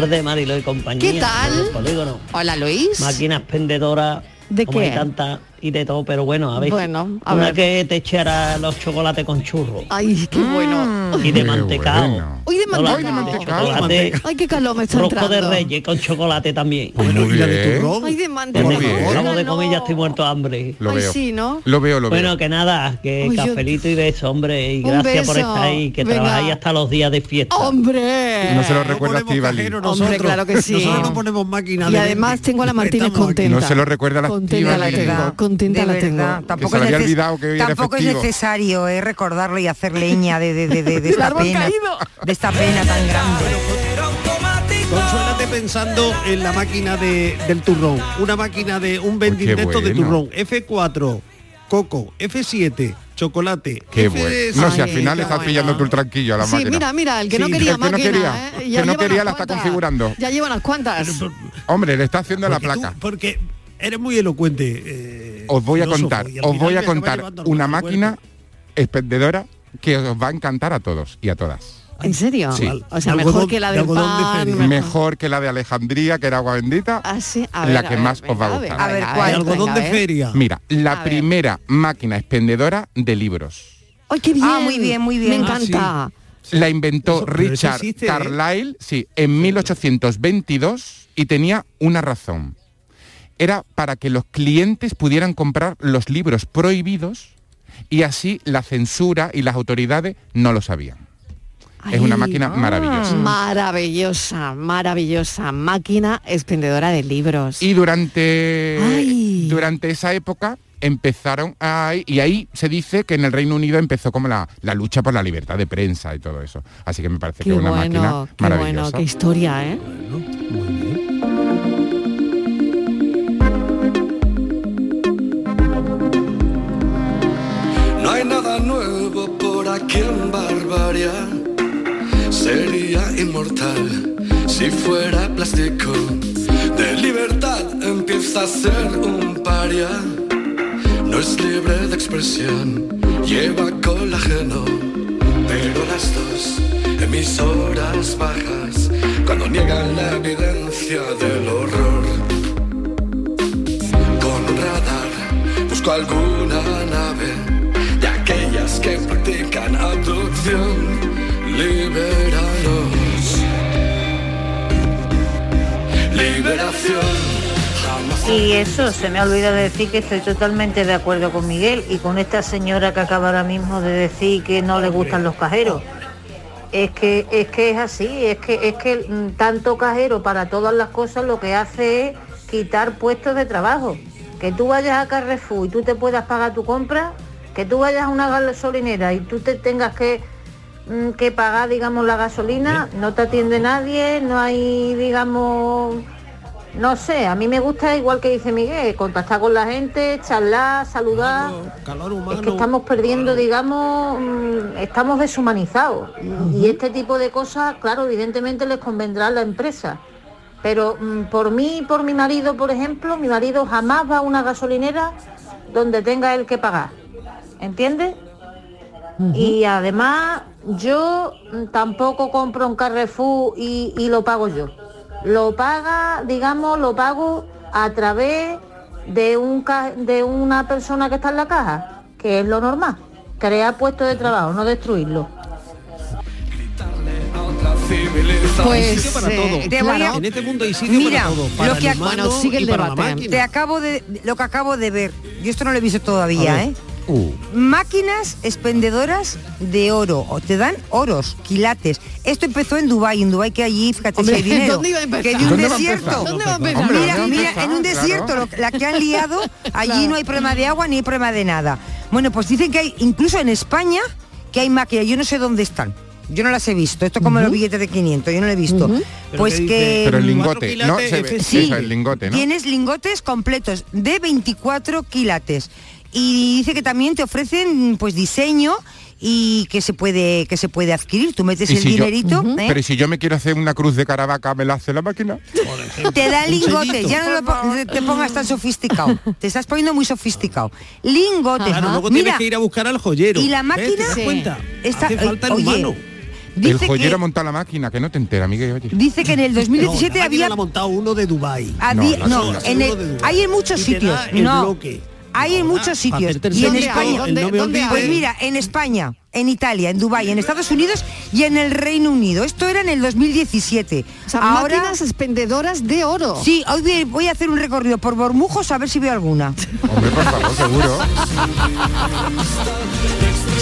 Tardes, Marilo y compañía. ¿Qué tal? Polígono. Hola Luis. Máquinas pendedoras. ¿De como qué? hay tantas y de todo, pero bueno, a ver. Bueno, a una ver. que te echara los chocolates con churro. Ay, qué bueno. Y de mantecao. Uy, de No la- mantecao. chocolate, Ay, qué calor me está rosco de entrando. reyes con chocolate también. Bueno, ¿y la de bien. turrón? Ay, de Por mantecao. favor, Acabo de comer y ya estoy muerto de hambre. Lo Ay, veo. sí, ¿no? Lo veo, lo Bueno, veo. que nada, que Uy, yo- cafelito y beso, hombre, y gracias por estar ahí, que Venga. trabajáis hasta los días de fiesta. ¡Hombre! No se lo recuerda a Estivali. Cajero Hombre, claro que sí. Nosotros no ponemos máquina Y de además tengo a la Martínez contenta. No se lo recuerda a la Contenta la tengo, contenta De la verdad, tengo. tampoco, es, había neces- olvidado que hoy era tampoco es festivo. necesario eh, recordarlo y hacer leña de, de, de, de- de Del esta pena, caído. de esta pena tan grande. Consuélate pensando en la máquina de, del turrón. Una máquina de un vending qué de bueno. turrón. F4, coco, F7, chocolate. Qué F6, bueno. No, si al final estás pillando tú el tranquillo a la Sí, máquina. mira, mira, el que no Sí, quería el que no quería, ¿eh? que no quería la está configurando. Ya lleva unas cuantas. Hombre, le está haciendo la tú- placa. porque eres muy elocuente. eh, Os voy a contar, os voy a contar una máquina cuerpo. expendedora que os va a encantar a todos y a todas. ¿En serio? Sí. O sea, mejor algodón- que la de del algodón de pan. feria. mejor. Mejor que la de Alejandría, que era agua bendita. Ah, sí. A La ver, a que ver, más os va a gustar. A ver, ¿cuál? El algodón venga, de a ver. feria. Mira, la A ver. primera máquina expendedora de libros. ¡Ay, qué bien! Ah, muy bien, muy bien. Me Ah, encanta. La inventó Eso- Richard existe, ¿eh? Carlyle, sí, en 1822 y tenía una razón. Era para que los clientes pudieran comprar los libros prohibidos y así la censura y las autoridades no lo sabían. es una máquina maravillosa. Maravillosa, maravillosa. Máquina expendedora de libros. Y durante, Ay. durante esa época empezaron a... Y ahí se dice que en el Reino Unido empezó como la, la lucha por la libertad de prensa y todo eso. Así que me parece qué que es una bueno, máquina qué bueno, maravillosa. qué historia, ¿eh? Nuevo por aquí en Barbaria. Sería inmortal si fuera plástico. De libertad empieza a ser un paria. No es libre de expresión, lleva colágeno. Pero las dos emisoras bajas, cuando niegan la evidencia del horror. Con radar busco alguna nave que practican abducción. Liberación. Y eso, se me ha olvidado decir que estoy totalmente de acuerdo con Miguel y con esta señora que acaba ahora mismo de decir que no le gustan los cajeros. Es que es que es así, es que es que mm, tanto cajero para todas las cosas lo que hace es quitar puestos de trabajo. Que tú vayas a Carrefour y tú te puedas pagar tu compra, que tú vayas a una gasolinera y tú te tengas que mm, que pagar, digamos, la gasolina, no te atiende nadie, no hay, digamos, no sé, a mí me gusta igual que dice Miguel, contactar con la gente, charlar, saludar. Calor Es humano. que estamos perdiendo, digamos, mm, estamos deshumanizados. Y- Y este tipo de cosas, claro, evidentemente les convendrá a la empresa. Pero mm, por mí por mi marido, por ejemplo, mi marido jamás va a una gasolinera donde tenga él que pagar. ¿Entiendes? Y además yo tampoco compro un Carrefour y, y lo pago yo. Lo paga, digamos, lo pago a través de, un, ca- de una persona que está en la caja, que es lo normal. Crear puestos de trabajo, no destruirlo. Pues, para eh, todo. te voy a- En este mundo hay sitio Mira, para todo. Para lo que ac- Bueno, sigue el debate. Te acabo de lo que acabo de ver. Yo esto no lo he visto todavía. ¿eh? Uh. Máquinas expendedoras de oro. O te dan oros, quilates. Esto empezó en Dubai, en Dubai que allí, fíjate Hombre, si hay dinero. ¿dónde iba a empezar? Que de un ¿Dónde va a desierto. empezar? ¿Dónde va a empezar? Hombre, Mira, ¿dónde mira, empezar? en un Claro. desierto, lo- la que han liado, allí Claro. no hay problema de agua ni hay problema de nada. Bueno, pues dicen que hay, incluso en España, que hay máquinas, yo no sé dónde están. Yo no las he visto, esto es como los billetes de 500, yo no lo he visto. Pero Pues que... Pero el lingote, ¿no? quilates Se ve- FC. eso, el lingote, ¿no? Tienes lingotes completos de 24 quilates. Y dice que también te ofrecen pues diseño y que se puede que se puede adquirir. Tú metes el si yo- dinerito, ¿eh? Pero ¿y si yo me quiero hacer una cruz de caravaca, ¿me la hace la máquina? te da lingotes, ya no lo po- te pongas tan sofisticado. Te estás poniendo muy sofisticado. Lingotes. Claro, luego Mira, tienes que ir a buscar al joyero. y la máquina- ¿Te das Sí. cuenta? Está- Hace falta el oye, humano. el dice joyero que, monta la máquina, que no te entera, Miguel. Oye. dice que en el 2017 no, la máquina había la montado uno de Dubai. había- No, en el- hay en muchos Y te sitios. da el No. bloque. Hay en muchos sitios. Y en. España. ¿Dónde- no me dónde olvides. Pues mira, en España, en Italia, en Dubái, en Estados Unidos y en el Reino Unido. Esto era en el 2017. O sea, Ahora máquinas expendedoras de oro. sí, hoy voy- voy a hacer un recorrido por Bormujos a ver si veo alguna. Hombre, por favor, seguro.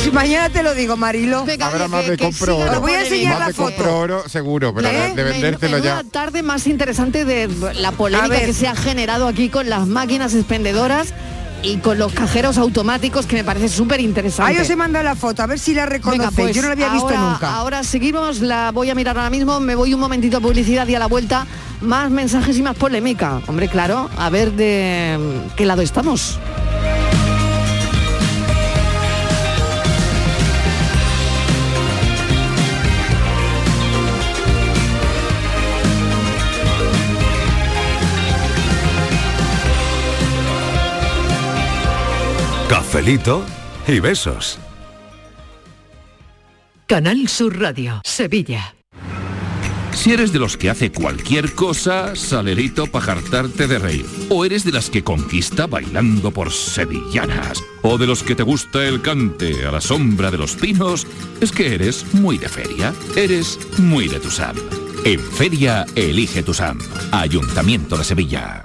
Si mañana te lo digo, Marilo. Venga, oye, más que compro oro. Os voy a enseñar Más la foto. compro oro, seguro, pero de, ¿Eh? de vendértelo Menuda ya. tarde más interesante de la polémica que se ha generado aquí con las máquinas expendedoras y con los cajeros automáticos que me parece súper interesante. Ahí os he mandado la foto, a ver si la reconoce. Pues Yo no la había visto nunca. Ahora seguimos, la voy a mirar ahora mismo, me voy un momentito a publicidad y a la vuelta más mensajes y más polémica. Hombre, claro, a ver de qué lado estamos. Cafelito y besos. Canal Sur Radio, Sevilla. Si eres de los que hace cualquier cosa, salerito para jartarte de reír. O eres de las que conquista bailando por sevillanas. O de los que te gusta el cante a la sombra de los pinos, es que eres muy de feria. Eres muy de Tusam. En feria, elige Tusam. Ayuntamiento de Sevilla.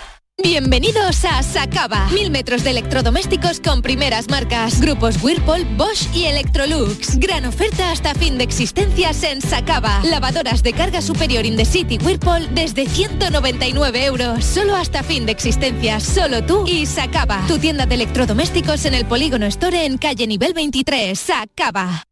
Bienvenidos a Sacaba. Mil metros de electrodomésticos con primeras marcas. Grupos Whirlpool, Bosch y Electrolux. Gran oferta hasta fin de existencias en Sacaba. Lavadoras de carga superior in the city Whirlpool desde 199 euros. Solo hasta fin de existencias. Solo tú y Sacaba. Tu tienda de electrodomésticos en el Polígono Store en calle nivel 23. Sacaba.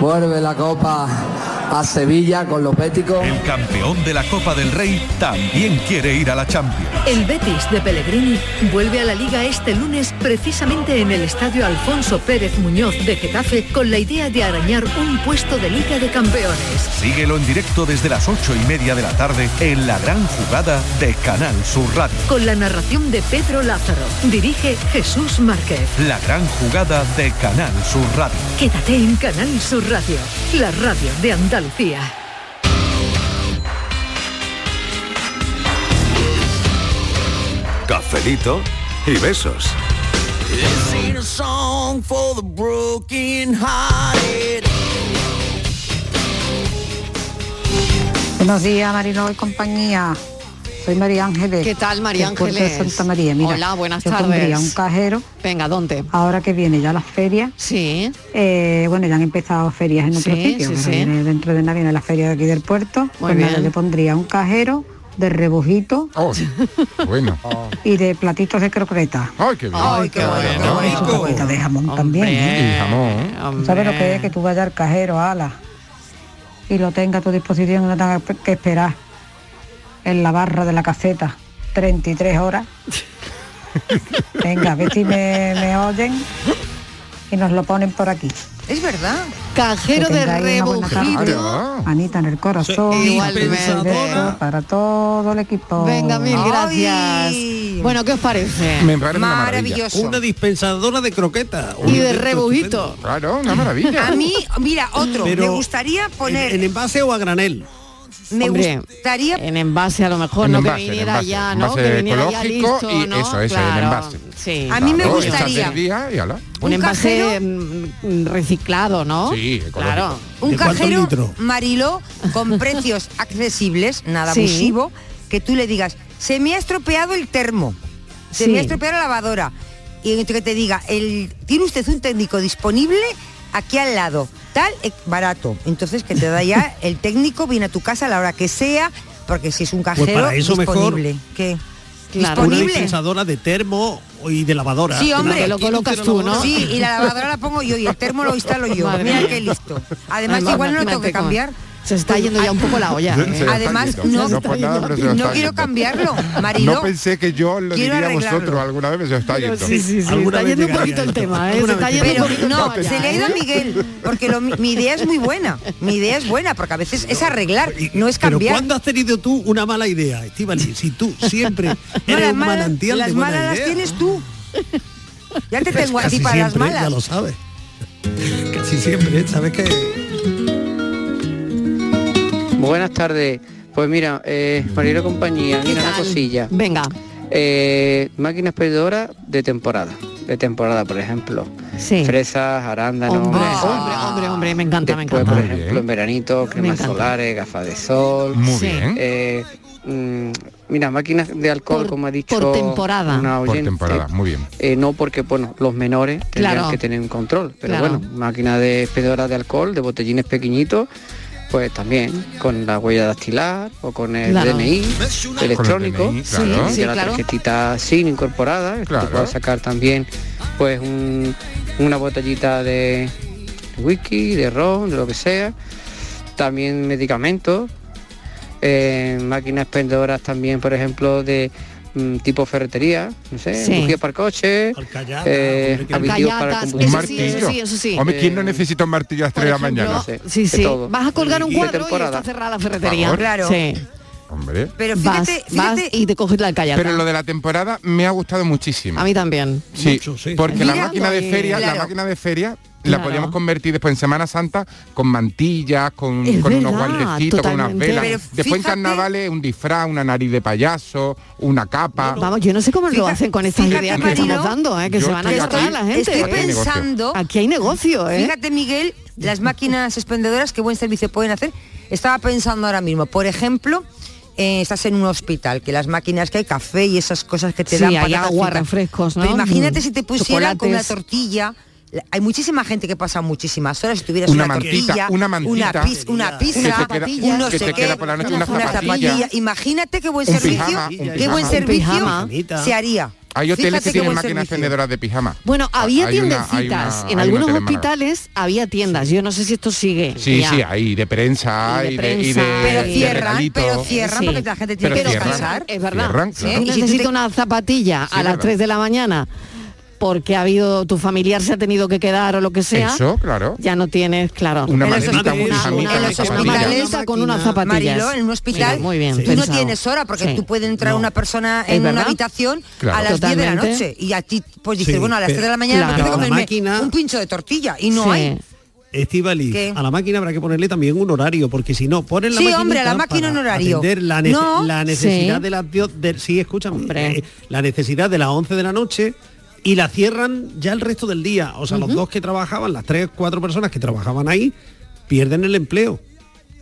Vuelve la copa a Sevilla con los béticos. El campeón de la Copa del Rey también quiere ir a la Champions. El Betis de Pellegrini vuelve a la liga este lunes precisamente en el estadio Alfonso Pérez Muñoz de Getafe con la idea de arañar un puesto de Liga de Campeones. Síguelo en directo desde las ocho y media de la tarde en la gran jugada de Canal Sur Radio. Con la narración de Pedro Lázaro. Dirige Jesús Márquez. La gran jugada de Canal Sur Radio. Quédate en Canal Sur Radio, la radio de Andalucía. Cafelito y besos. This ain't a song for the broken hearted. Buenos días, Marino y compañía. Soy María Ángeles. ¿Qué tal, María Ángeles? de Santa María. Mira, Hola, buenas yo tardes. pondría un cajero. Venga, ¿dónde? Ahora que viene ya las ferias. Sí. Eh, bueno, ya han empezado ferias en otros Sí, sitios. sí, pero sí. viene dentro de nada viene la feria de aquí del puerto. Muy pues nada, bien. yo pondría un cajero de rebujito Bueno. y de platitos de croqueta. Ay, qué bien. Ay, qué bueno. De jamón también. ¿eh? Y jamón. ¿Tú ¿Sabes lo que es que tú vayas al cajero, ala, y lo tenga a tu disposición y no tengas que esperar en la barra de la caseta 33 horas? Venga, a ver si me, me oyen y nos lo ponen por aquí. Es verdad. Cajero de rebujito. Manita en el corazón. Sí, igualmente. Para todo el equipo. Venga, mil gracias. Bueno, ¿qué os parece? Me parece una dispensadora de croqueta. Y de rebujito. Claro, una maravilla. A mí, mira, otro. Pero me gustaría poner. ¿En, en envase o a granel? Me Hombre, gustaría. En envase a lo mejor, En no envase, que viniera envase. ya, ¿no? Envase Que viniera ya listo, y ¿no? eso, eso, en Claro, envase. Sí. A mí me gustaría- echas el día y ala. Un Un envase cajero- mm, reciclado, ¿no? Sí, ecológico. Claro. Un ¿De cuántos cajero litros? Mariló con precios accesibles, nada Sí. abusivo, que tú le digas, se me ha estropeado el termo, se Sí. me ha estropeado la lavadora. Y que te diga, el, tiene usted un técnico disponible aquí al lado, tal, eh, barato. Entonces que te da ya el técnico, viene a tu casa a la hora que sea, porque si es un cajero Pues para eso mejor- disponible. ¿Qué? Claro. Una de termo y de lavadora. Sí, hombre. Lo colocas tú, ¿no? Sí, y la lavadora la pongo yo y el termo lo instalo yo. Madre Mira qué listo. Además, igual no lo tengo que cambiar. Se está yendo ya un poco la olla. ¿eh? Además, no- nada, pero quiero cambiarlo, Mariló. No pensé que yo lo Quiero diría a vosotros alguna vez, pero se está Pero yendo. sí, sí, sí. Está yendo un poquito el tema, ¿eh? Se está un Pero el no, tema se le ha ido a ¿eh? Miguel, porque lo- mi, idea es muy buena. Mi idea es buena, porque a veces es arreglar, no es Pero cambiar. ¿cuándo has tenido tú una mala idea, Estivali? Si tú siempre eres las un malas, manantial las de buena malas las idea. tienes tú. Ya te tengo a ti Casi para las siempre, Ya malas. lo sabes. Casi siempre, ¿sabes qué? Buenas tardes. Pues mira, eh, Marilo Compañía, ¿Qué mira una cosilla. Venga. Eh, máquinas expedidoras de temporada. De temporada, por ejemplo. Sí. Fresas, arándanos. Hombre, hombre, hombre, hombre, me encanta, me Después, encanta. por ejemplo, en veranito, cremas solares, gafas de sol. Muy Sí. bien. Eh, mm, mira, máquinas de alcohol, Por- como ha dicho por temporada. una Por oyente. temporada, muy bien. Eh, no porque, bueno, los menores tendrían Claro. que tener un control. Pero Claro. bueno, máquina de expedidora de alcohol, de botellines pequeñitos, pues también con la huella dactilar o con el Claro. DNI electrónico, Con el DNI, claro. y Sí, la claro. tarjetita SIN incorporada, que Claro. te puedes sacar también pues un- una botellita de whisky, de ron, de lo que sea, también medicamentos, eh, máquinas expendedoras también, por ejemplo, de tipo ferretería, no sé, Sí. bujías para el coche, eh, aditivos para el. Un eso sí, eso martillo. sí, eso sí. Hombre, ¿quién no Eh, necesita un martillo a las 3 de la mañana? sé, Sí, sí. Vas a colgar un cuadro y temporada. está cerrada la ferretería. Claro. Sí. Hombre. Pero Vas, fíjate, vas fíjate, y te coges la alcayata. Pero lo de la temporada me ha gustado muchísimo. A mí también. Sí, Mucho, sí. porque la máquina de feria, la máquina de feria Claro. la podíamos convertir después en Semana Santa con mantillas, con, con unos verdad, guantecitos, con unas velas. Pero después en carnavales un disfraz, una nariz de payaso, una capa. Vamos, yo no sé cómo lo hacen con estas fíjate, ideas que estamos dando, ¿eh? que se van a aquí- la gente. estoy ¿eh? Pensando, Aquí hay negocio, ¿eh? fíjate Miguel, las máquinas expendedoras, qué buen servicio pueden hacer. Estaba pensando ahora mismo, por ejemplo, eh, estás en un hospital, que las máquinas que hay café y esas cosas que te Sí, dan hay patatas agua, fritas. refrescos, ¿no? Pero imagínate Mm, si te pusieran con una tortilla. La- Hay muchísima gente que pasa muchísimas horas si tuvieras Una una, mantita, tortilla, una mantita. pizza, una pizza, un no sé qué, una zapatilla. Imagínate qué buen Un servicio, pijama, qué buen servicio se haría. Hay hoteles Fíjate que tienen máquinas servicio. expendedoras de pijama. Bueno, había tiendecitas. en algunos hospitales había tiendas. Yo no sé si esto sigue. Sí, ya. sí, hay de prensa Y de y de, y de, prensa, Pero cierran, pero cierran Sí. porque la gente tiene Pero que cierran. descansar. Es verdad. Cierran, claro. te- una zapatilla Sí, a las verdad. 3 de la mañana porque ha habido tu familiar se ha tenido que quedar o lo que sea. Eso, claro. Ya no tienes, claro. Una un una, una, una maleta con unas zapatillas. Marilo, en un hospital Mira, muy bien tú no tienes hora porque Sí. tú puedes entrar una persona ¿Es en una habitación Claro. a las 10 de la Totalmente. noche y a ti pues dices, Sí, bueno, a las pero- 3 de la mañana Claro. me comerme un pincho de tortilla y no Sí. hay. Estivali, a la máquina habrá que ponerle también un horario, porque si no, ponen la Sí, hombre, a la máquina para un horario. atender la, nece- No. la necesidad Sí. de las de- sí, escúchame, Hombre. eh, la necesidad de las 11 de la noche y la cierran ya el resto del día. O sea, los dos que trabajaban, las tres, cuatro personas que trabajaban ahí, pierden el empleo.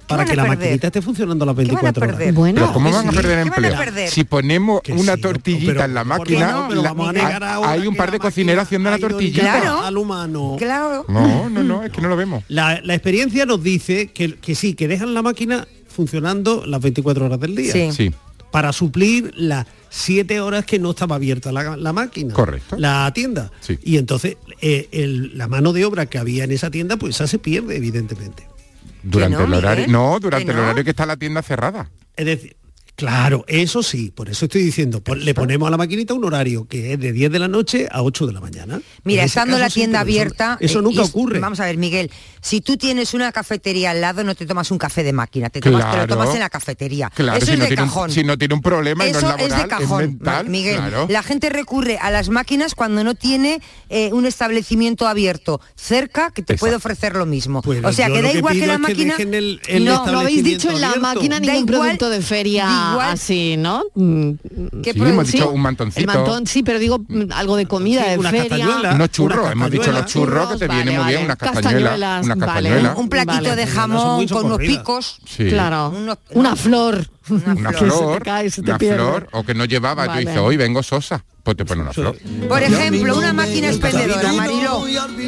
para que la perder? maquinita esté funcionando las van a 24 horas. pero ¿cómo van a perder ¿Qué van a empleo? perder? Si ponemos Que una sí, tortillita pero en la ¿por qué máquina, no? Pero la- vamos a negar hay- ahora hay un par de cocineras haciendo la tortillita. ligada al humano. Claro. No, no, no, es que no lo vemos. La, la experiencia nos dice que, que sí, que dejan la máquina funcionando las 24 horas del día. Sí. Sí. Para suplir las 7 horas que no estaba abierta la, la máquina. Correcto. La tienda. Sí. Y entonces eh, el- la mano de obra que había en esa tienda, pues esa se pierde, evidentemente. Durante no, el horario. Miguel, No, durante el no. horario que está la tienda cerrada. Es decir, claro, eso sí, por eso estoy diciendo, le ponemos a la maquinita un horario que es de 10 de la noche a 8 de la mañana. Mira, estando la tienda eso- abierta... Eso, eh, nunca es- ocurre. Vamos a ver, Miguel, si tú tienes una cafetería al lado, no te tomas un café de máquina, te, tomas, te lo tomas en la cafetería. Claro, Eso si es no, de tiene un, cajón. si no tiene un problema y no Eso es laboral, es de cajón, mental, Miguel. claro. La gente recurre a las máquinas cuando no tiene eh, un establecimiento abierto cerca que te Exacto. puede ofrecer lo mismo. Pues o sea, que da que igual que la que máquina... dejen el- el no, no habéis dicho en la máquina ningún producto de feria igual- así, ¿no? Mm, ¿Qué Sí, hemos dicho un mantoncito. El mantón, sí, pero digo mm, algo de comida, Sí, de una feria. castañuela. Unos churros, Una hemos dicho los churros que te Vale, viene muy bien, vale. unas castañuelas. Vale. Un platito Vale. de jamón con unos picos. Sí. Claro. Unos- una flor. Una Que se te flor, cae, se te una pierde. flor, o que no llevaba, Vale. yo hice hoy vengo sosa, pues te pone una flor. Por ejemplo, una máquina expendedora, Marilo.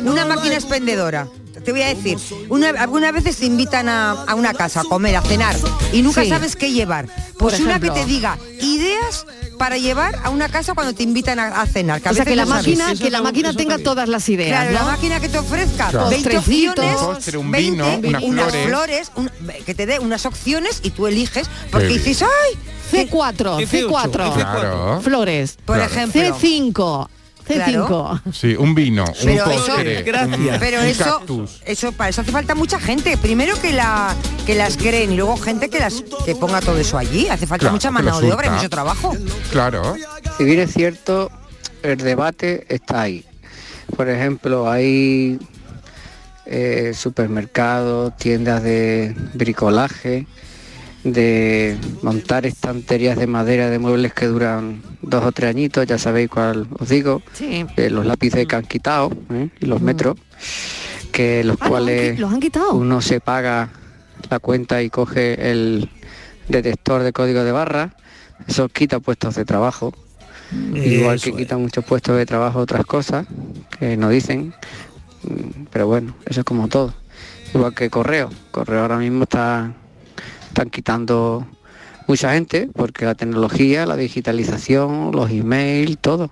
Una máquina expendedora. Te voy a decir, una, algunas veces te invitan a, a una casa a comer, a cenar, y nunca Sí. sabes qué llevar. Por Pues una que te diga ideas para llevar a una casa cuando te invitan a, a cenar. Que a O sea, veces que la no máquina, que la máquina tenga también. todas las ideas, Claro, la máquina que te ofrezca Claro. 20 Postrecitos. opciones, Un postre, un 20, vino, unas flores. un- que te dé unas opciones y tú eliges, porque dices, ¡ay! C4, F8, C4. Claro. Flores. Por Claro. ejemplo. C5. C5. Sí, un vino, un Pero eso- postre, Gracias. un, Pero un eso, cactus. eso, para eso hace falta mucha gente. Primero que la que las creen y luego gente que las que ponga todo eso allí. Hace falta Claro, mucha mano de obra y mucho trabajo. Claro. Si bien es cierto, el debate está ahí. Por ejemplo, hay eh, supermercados, tiendas de bricolaje, de montar estanterías de madera de muebles que duran dos o tres añitos, ya sabéis cuál os digo, Sí. eh, los lápices que han quitado ¿eh? y los metros, que los Ah, ¿los han cuales los han quitado? uno se paga la cuenta y coge el detector de código de barra, eso quita puestos de trabajo. Igual que es. quitan muchos puestos de trabajo otras cosas que no dicen, Mm, pero bueno, eso es como todo. Igual que correo, correo ahora mismo está están quitando mucha gente porque la tecnología, la digitalización, los emails, todo.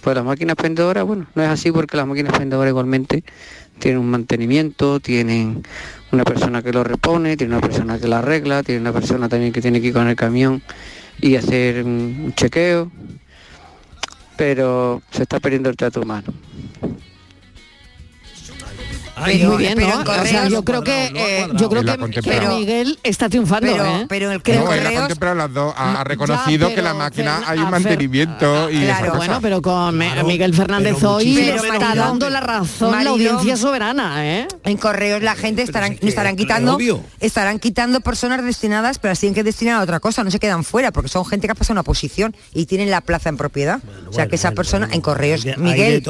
Pues las máquinas expendedoras, bueno, no es así porque las máquinas expendedoras igualmente tienen un mantenimiento, tienen una persona que lo repone, tiene una persona que la arregla, tiene una persona también que tiene que ir con el camión y hacer un chequeo, pero se está perdiendo el trato humano. Ay, Pero- Muy bien, pero ¿no? en O sea, correos- yo creo que Lo ha eh, cuadrado. yo creo que, que contemplado. Miguel está triunfando, Pero, ¿eh? pero el Que que No, él ha correos contemplado las dos, ha, ha reconocido Ya, que la pero máquina hay un mantenimiento y Claro, Pero bueno, pero con Claro, Miguel Fernández pero hoy está dando la razón la Marilo. audiencia soberana, ¿eh? en correos la gente estarán, es que estarán es quitando obvio. estarán quitando personas destinadas, pero las tienen que destinar a otra cosa, no se quedan fuera, porque son gente que ha pasado una posición y tienen la plaza en propiedad. o sea Bueno, que esa bueno, persona bueno, en correos, Miguel,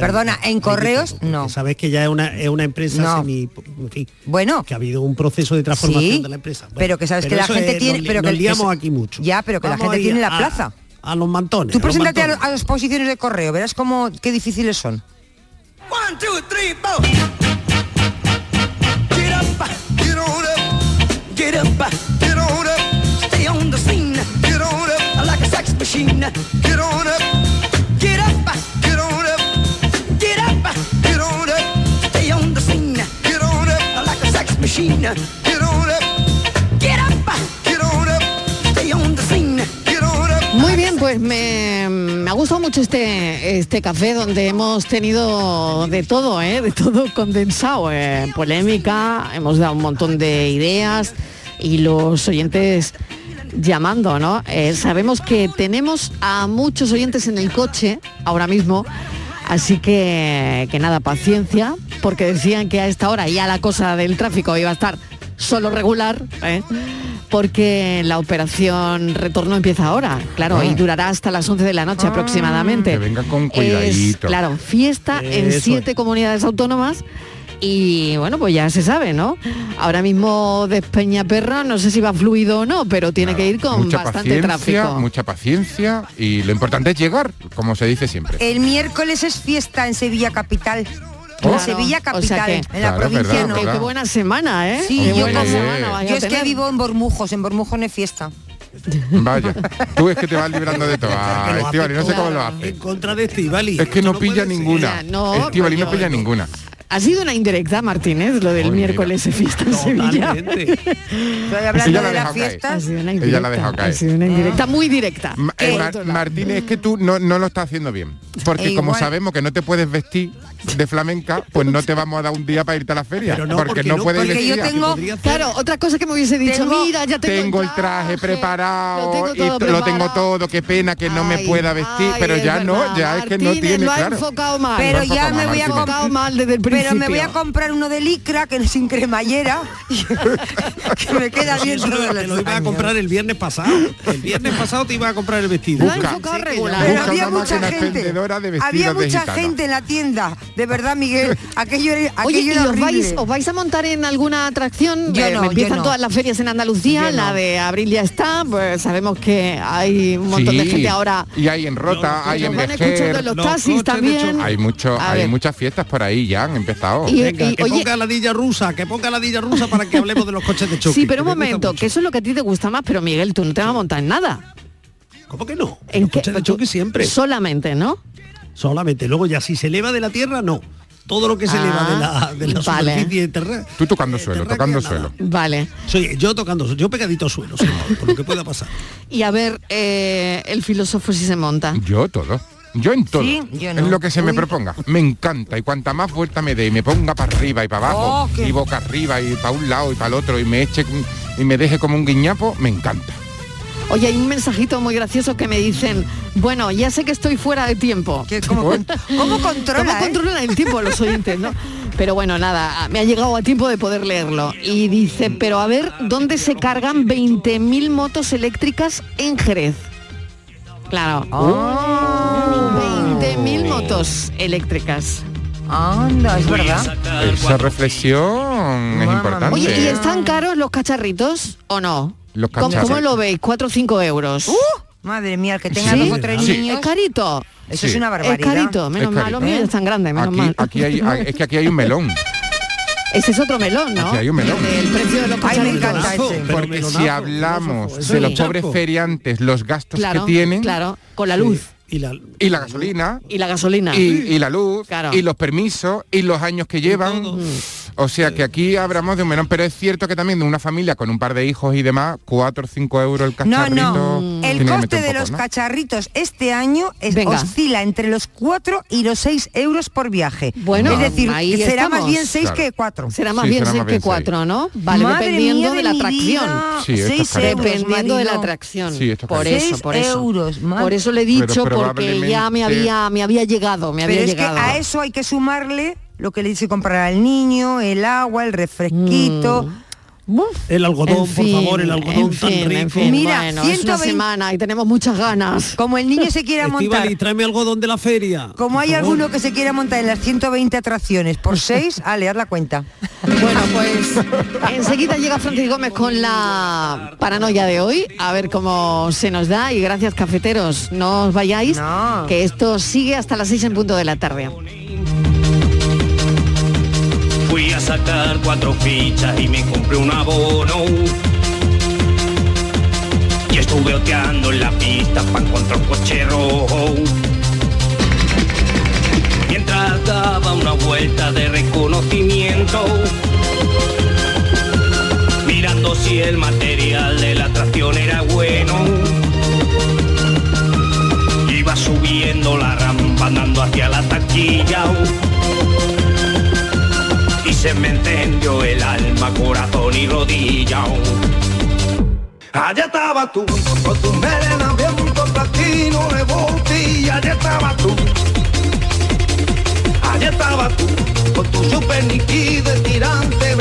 perdona, en correos no. Sabes que ya es una, es una empresa No. semi... en fin, Bueno, que ha habido un proceso de transformación Sí, de la empresa. Bueno, pero que sabes que la gente es- tiene- nos, pero nos que- liamos eso- aquí mucho. Ya, pero que la gente tiene la a- plaza. A, los mantones. tú a preséntate a, mantones. a las posiciones de correo, verás cómo qué difíciles son. One, two, three, four. Get up, get on up. Get up, get on up. Stay on the scene. Get on up like a sex machine. Get on up. Machine. Get on up. Get up, get on up. Stay on the scene. Get on up. Muy bien, pues me, me ha gustado mucho este, este café donde hemos tenido de todo, ¿eh? de todo condensado, ¿eh? polémica, hemos dado un montón de ideas y los oyentes llamando, ¿no? Eh, sabemos que tenemos a muchos oyentes en el coche ahora mismo, así que, que nada, paciencia, porque decían que a esta hora ya la cosa del tráfico iba a estar solo regular, ¿eh? porque la operación retorno empieza ahora, claro, Ah. y durará hasta las 11 de la noche aproximadamente. Que venga con Es, cuidadito. claro, fiesta en siete comunidades autónomas Y bueno, pues ya se sabe, ¿no? Ahora mismo de Peñaperra no sé si va fluido o no, pero tiene que ir con mucha bastante paciencia, tráfico. mucha paciencia y lo importante es llegar, como se dice siempre. El miércoles es fiesta en Sevilla Capital. Oh. En Sevilla O sea Capital, que- en la Claro, provincia verdad, no. Qué, qué buena semana, ¿eh? Sí, Qué yo, buena semana yo es que vivo en Bormujos, en Bormujos no es fiesta. Vaya, tú es que te vas librando de todo. Ah, Estivali, no sé cómo lo hace. En contra de Estivali. Es que no pilla ninguna. Estivali no pilla ninguna. Ha sido una indirecta, Martínez, lo del miércoles de fiesta en Sevilla. Estoy hablando la ha de fiestas. Ha sido una Ella la ha dejado ha caer. sido una indirecta muy directa. Ma- eh. Martínez, es que tú no, no lo estás haciendo bien. Porque E como igual- sabemos que no te puedes vestir de flamenca, pues no te vamos a dar un día para irte a la feria. Pero no, porque, porque no, puedes ir porque yo tengo- Claro, otra cosa que me hubiese dicho, Tengo- mira, ya tengo, Tengo el traje preparado lo tengo y todo t- lo tengo todo, qué pena que no me pueda vestir, ay, pero ya no, ya es que no tiene lo ha claro. enfocado mal. Pero ha ya me voy a mal desde el principio. Pero me voy a comprar uno de licra que es sin cremallera que me queda bien todos te los lo iba a comprar el viernes pasado. El viernes pasado te iba a comprar el vestido. Pero había mucha gente. de Había mucha en la tienda. De verdad, Miguel. Aquello, era- Oye, aquello ¿y era os vais, os vais a montar en alguna atracción? Yo Eh, no, yo empiezan no. todas las ferias en Andalucía, Yo no. la de abril ya está, pues sabemos que hay un montón de gente ahora. Y hay en Rota, hay en van escuchando Vejer. en los los taxis también. Hay mucho, A hay muchas fiestas por ahí ya empezado. Y- Venga, y- que oye- ponga la dilla rusa, que ponga la dilla rusa para que hablemos de los coches de choque. Sí, pero un que momento, que eso es lo que a ti te gusta más, pero Miguel, tú no te vas a montar en nada. ¿Cómo que no? ¿En los qué? coches de choque siempre. Solamente, ¿no? Solamente. Luego ya si se eleva de la tierra, no. Todo lo que se Ah, eleva de la, de la vale. superficie terrestre. Tú tocando suelo, tocando suelo. Vale. Soy yo tocando, yo pegadito al suelo, por lo que pueda pasar. Y a ver, eh, el filósofo si se monta. Yo todo. Yo en todo. Sí, yo no. En lo que se me proponga. Me encanta. Y cuanta más vuelta me dé y me ponga para arriba y para abajo, Oh, y boca arriba y para un lado y para el otro, y me eche y me deje como un guiñapo, me encanta. Oye, hay un mensajito muy gracioso que me dicen, bueno, ya sé que estoy fuera de tiempo. Que ¿Cómo, con- cómo controla? ¿Cómo eh? controlan el tiempo los oyentes, no? Pero bueno, nada, me ha llegado a tiempo de poder leerlo. Y dice, pero a ver, ¿dónde se cargan 20.000 motos eléctricas en Jerez? Claro. Ah. 20.000 motos eléctricas. Anda, es verdad. Esa reflexión es importante. Oye, ¿y están caros los cacharritos o no? Los ¿Cómo, cacharritos. cómo lo veis? ¿4 o 5 euros? Madre mía, el que tenga ¿Sí? dos o tres Sí. niños. ¿Es carito? Eso Sí. es una Es barbaridad. carito, menos Es mal, carito. los míos están grandes, menos Aquí, mal. aquí hay, es que aquí hay un melón. Ese es otro melón, ¿no? Aquí hay un melón. El precio de los Ay, me encanta ese. Porque si hablamos de los pobres feriantes, los gastos Claro, que tienen claro, con la luz Y la, y la gasolina y la gasolina. y, y la luz Claro. y los permisos y los años que llevan. todo. O sea que aquí hablamos de un melón, pero es cierto que también de una familia con un par de hijos y demás, 4 o 5 euros el No, cacharrito. no. tiene El coste de poco, los ¿no? cacharritos este año es- oscila entre los 4 y los 6 euros por viaje. Bueno, es decir, ahí será estamos. más bien 6 Claro. que 4. Será más Sí, bien será 6 más que bien 4, ¿no? Vale, Madre dependiendo mía de de la atracción. Sí, Dependiendo de la marido. atracción. Sí, esto es por eso, por eso. euros, madre. por eso le he Pero dicho porque ya me había me había llegado, me había Pero es llegado. que a eso hay que sumarle lo que le dice comprar al niño, el agua, el refresquito. El algodón, En fin, por favor, el algodón en tan fin, rico. en fin. Mira, bueno, es una 120 semana y tenemos muchas ganas. Como el niño se quiera montar, Estivali, tráeme algodón de la feria. como hay alguno que se quiera montar en las 120 atracciones por 6, ale, haz la cuenta. Bueno, pues enseguida llega Francis Gómez con la paranoia de hoy, a ver cómo se nos da y gracias cafeteros, no os vayáis, No. que esto sigue hasta las 6 en punto de la tarde. Fui a sacar cuatro fichas y me compré un abono. Y estuve oteando en la pista para encontrar un coche rojo. Mientras daba una vuelta de reconocimiento. Mirando si el material de la atracción era bueno. Iba subiendo la rampa andando hacia la taquilla se me encendió el alma, corazón y rodilla. Allá estaba tú, con tu melena viento platino de botella, allá estaba tú. Allá estaba tú, con tu super niquí de tirante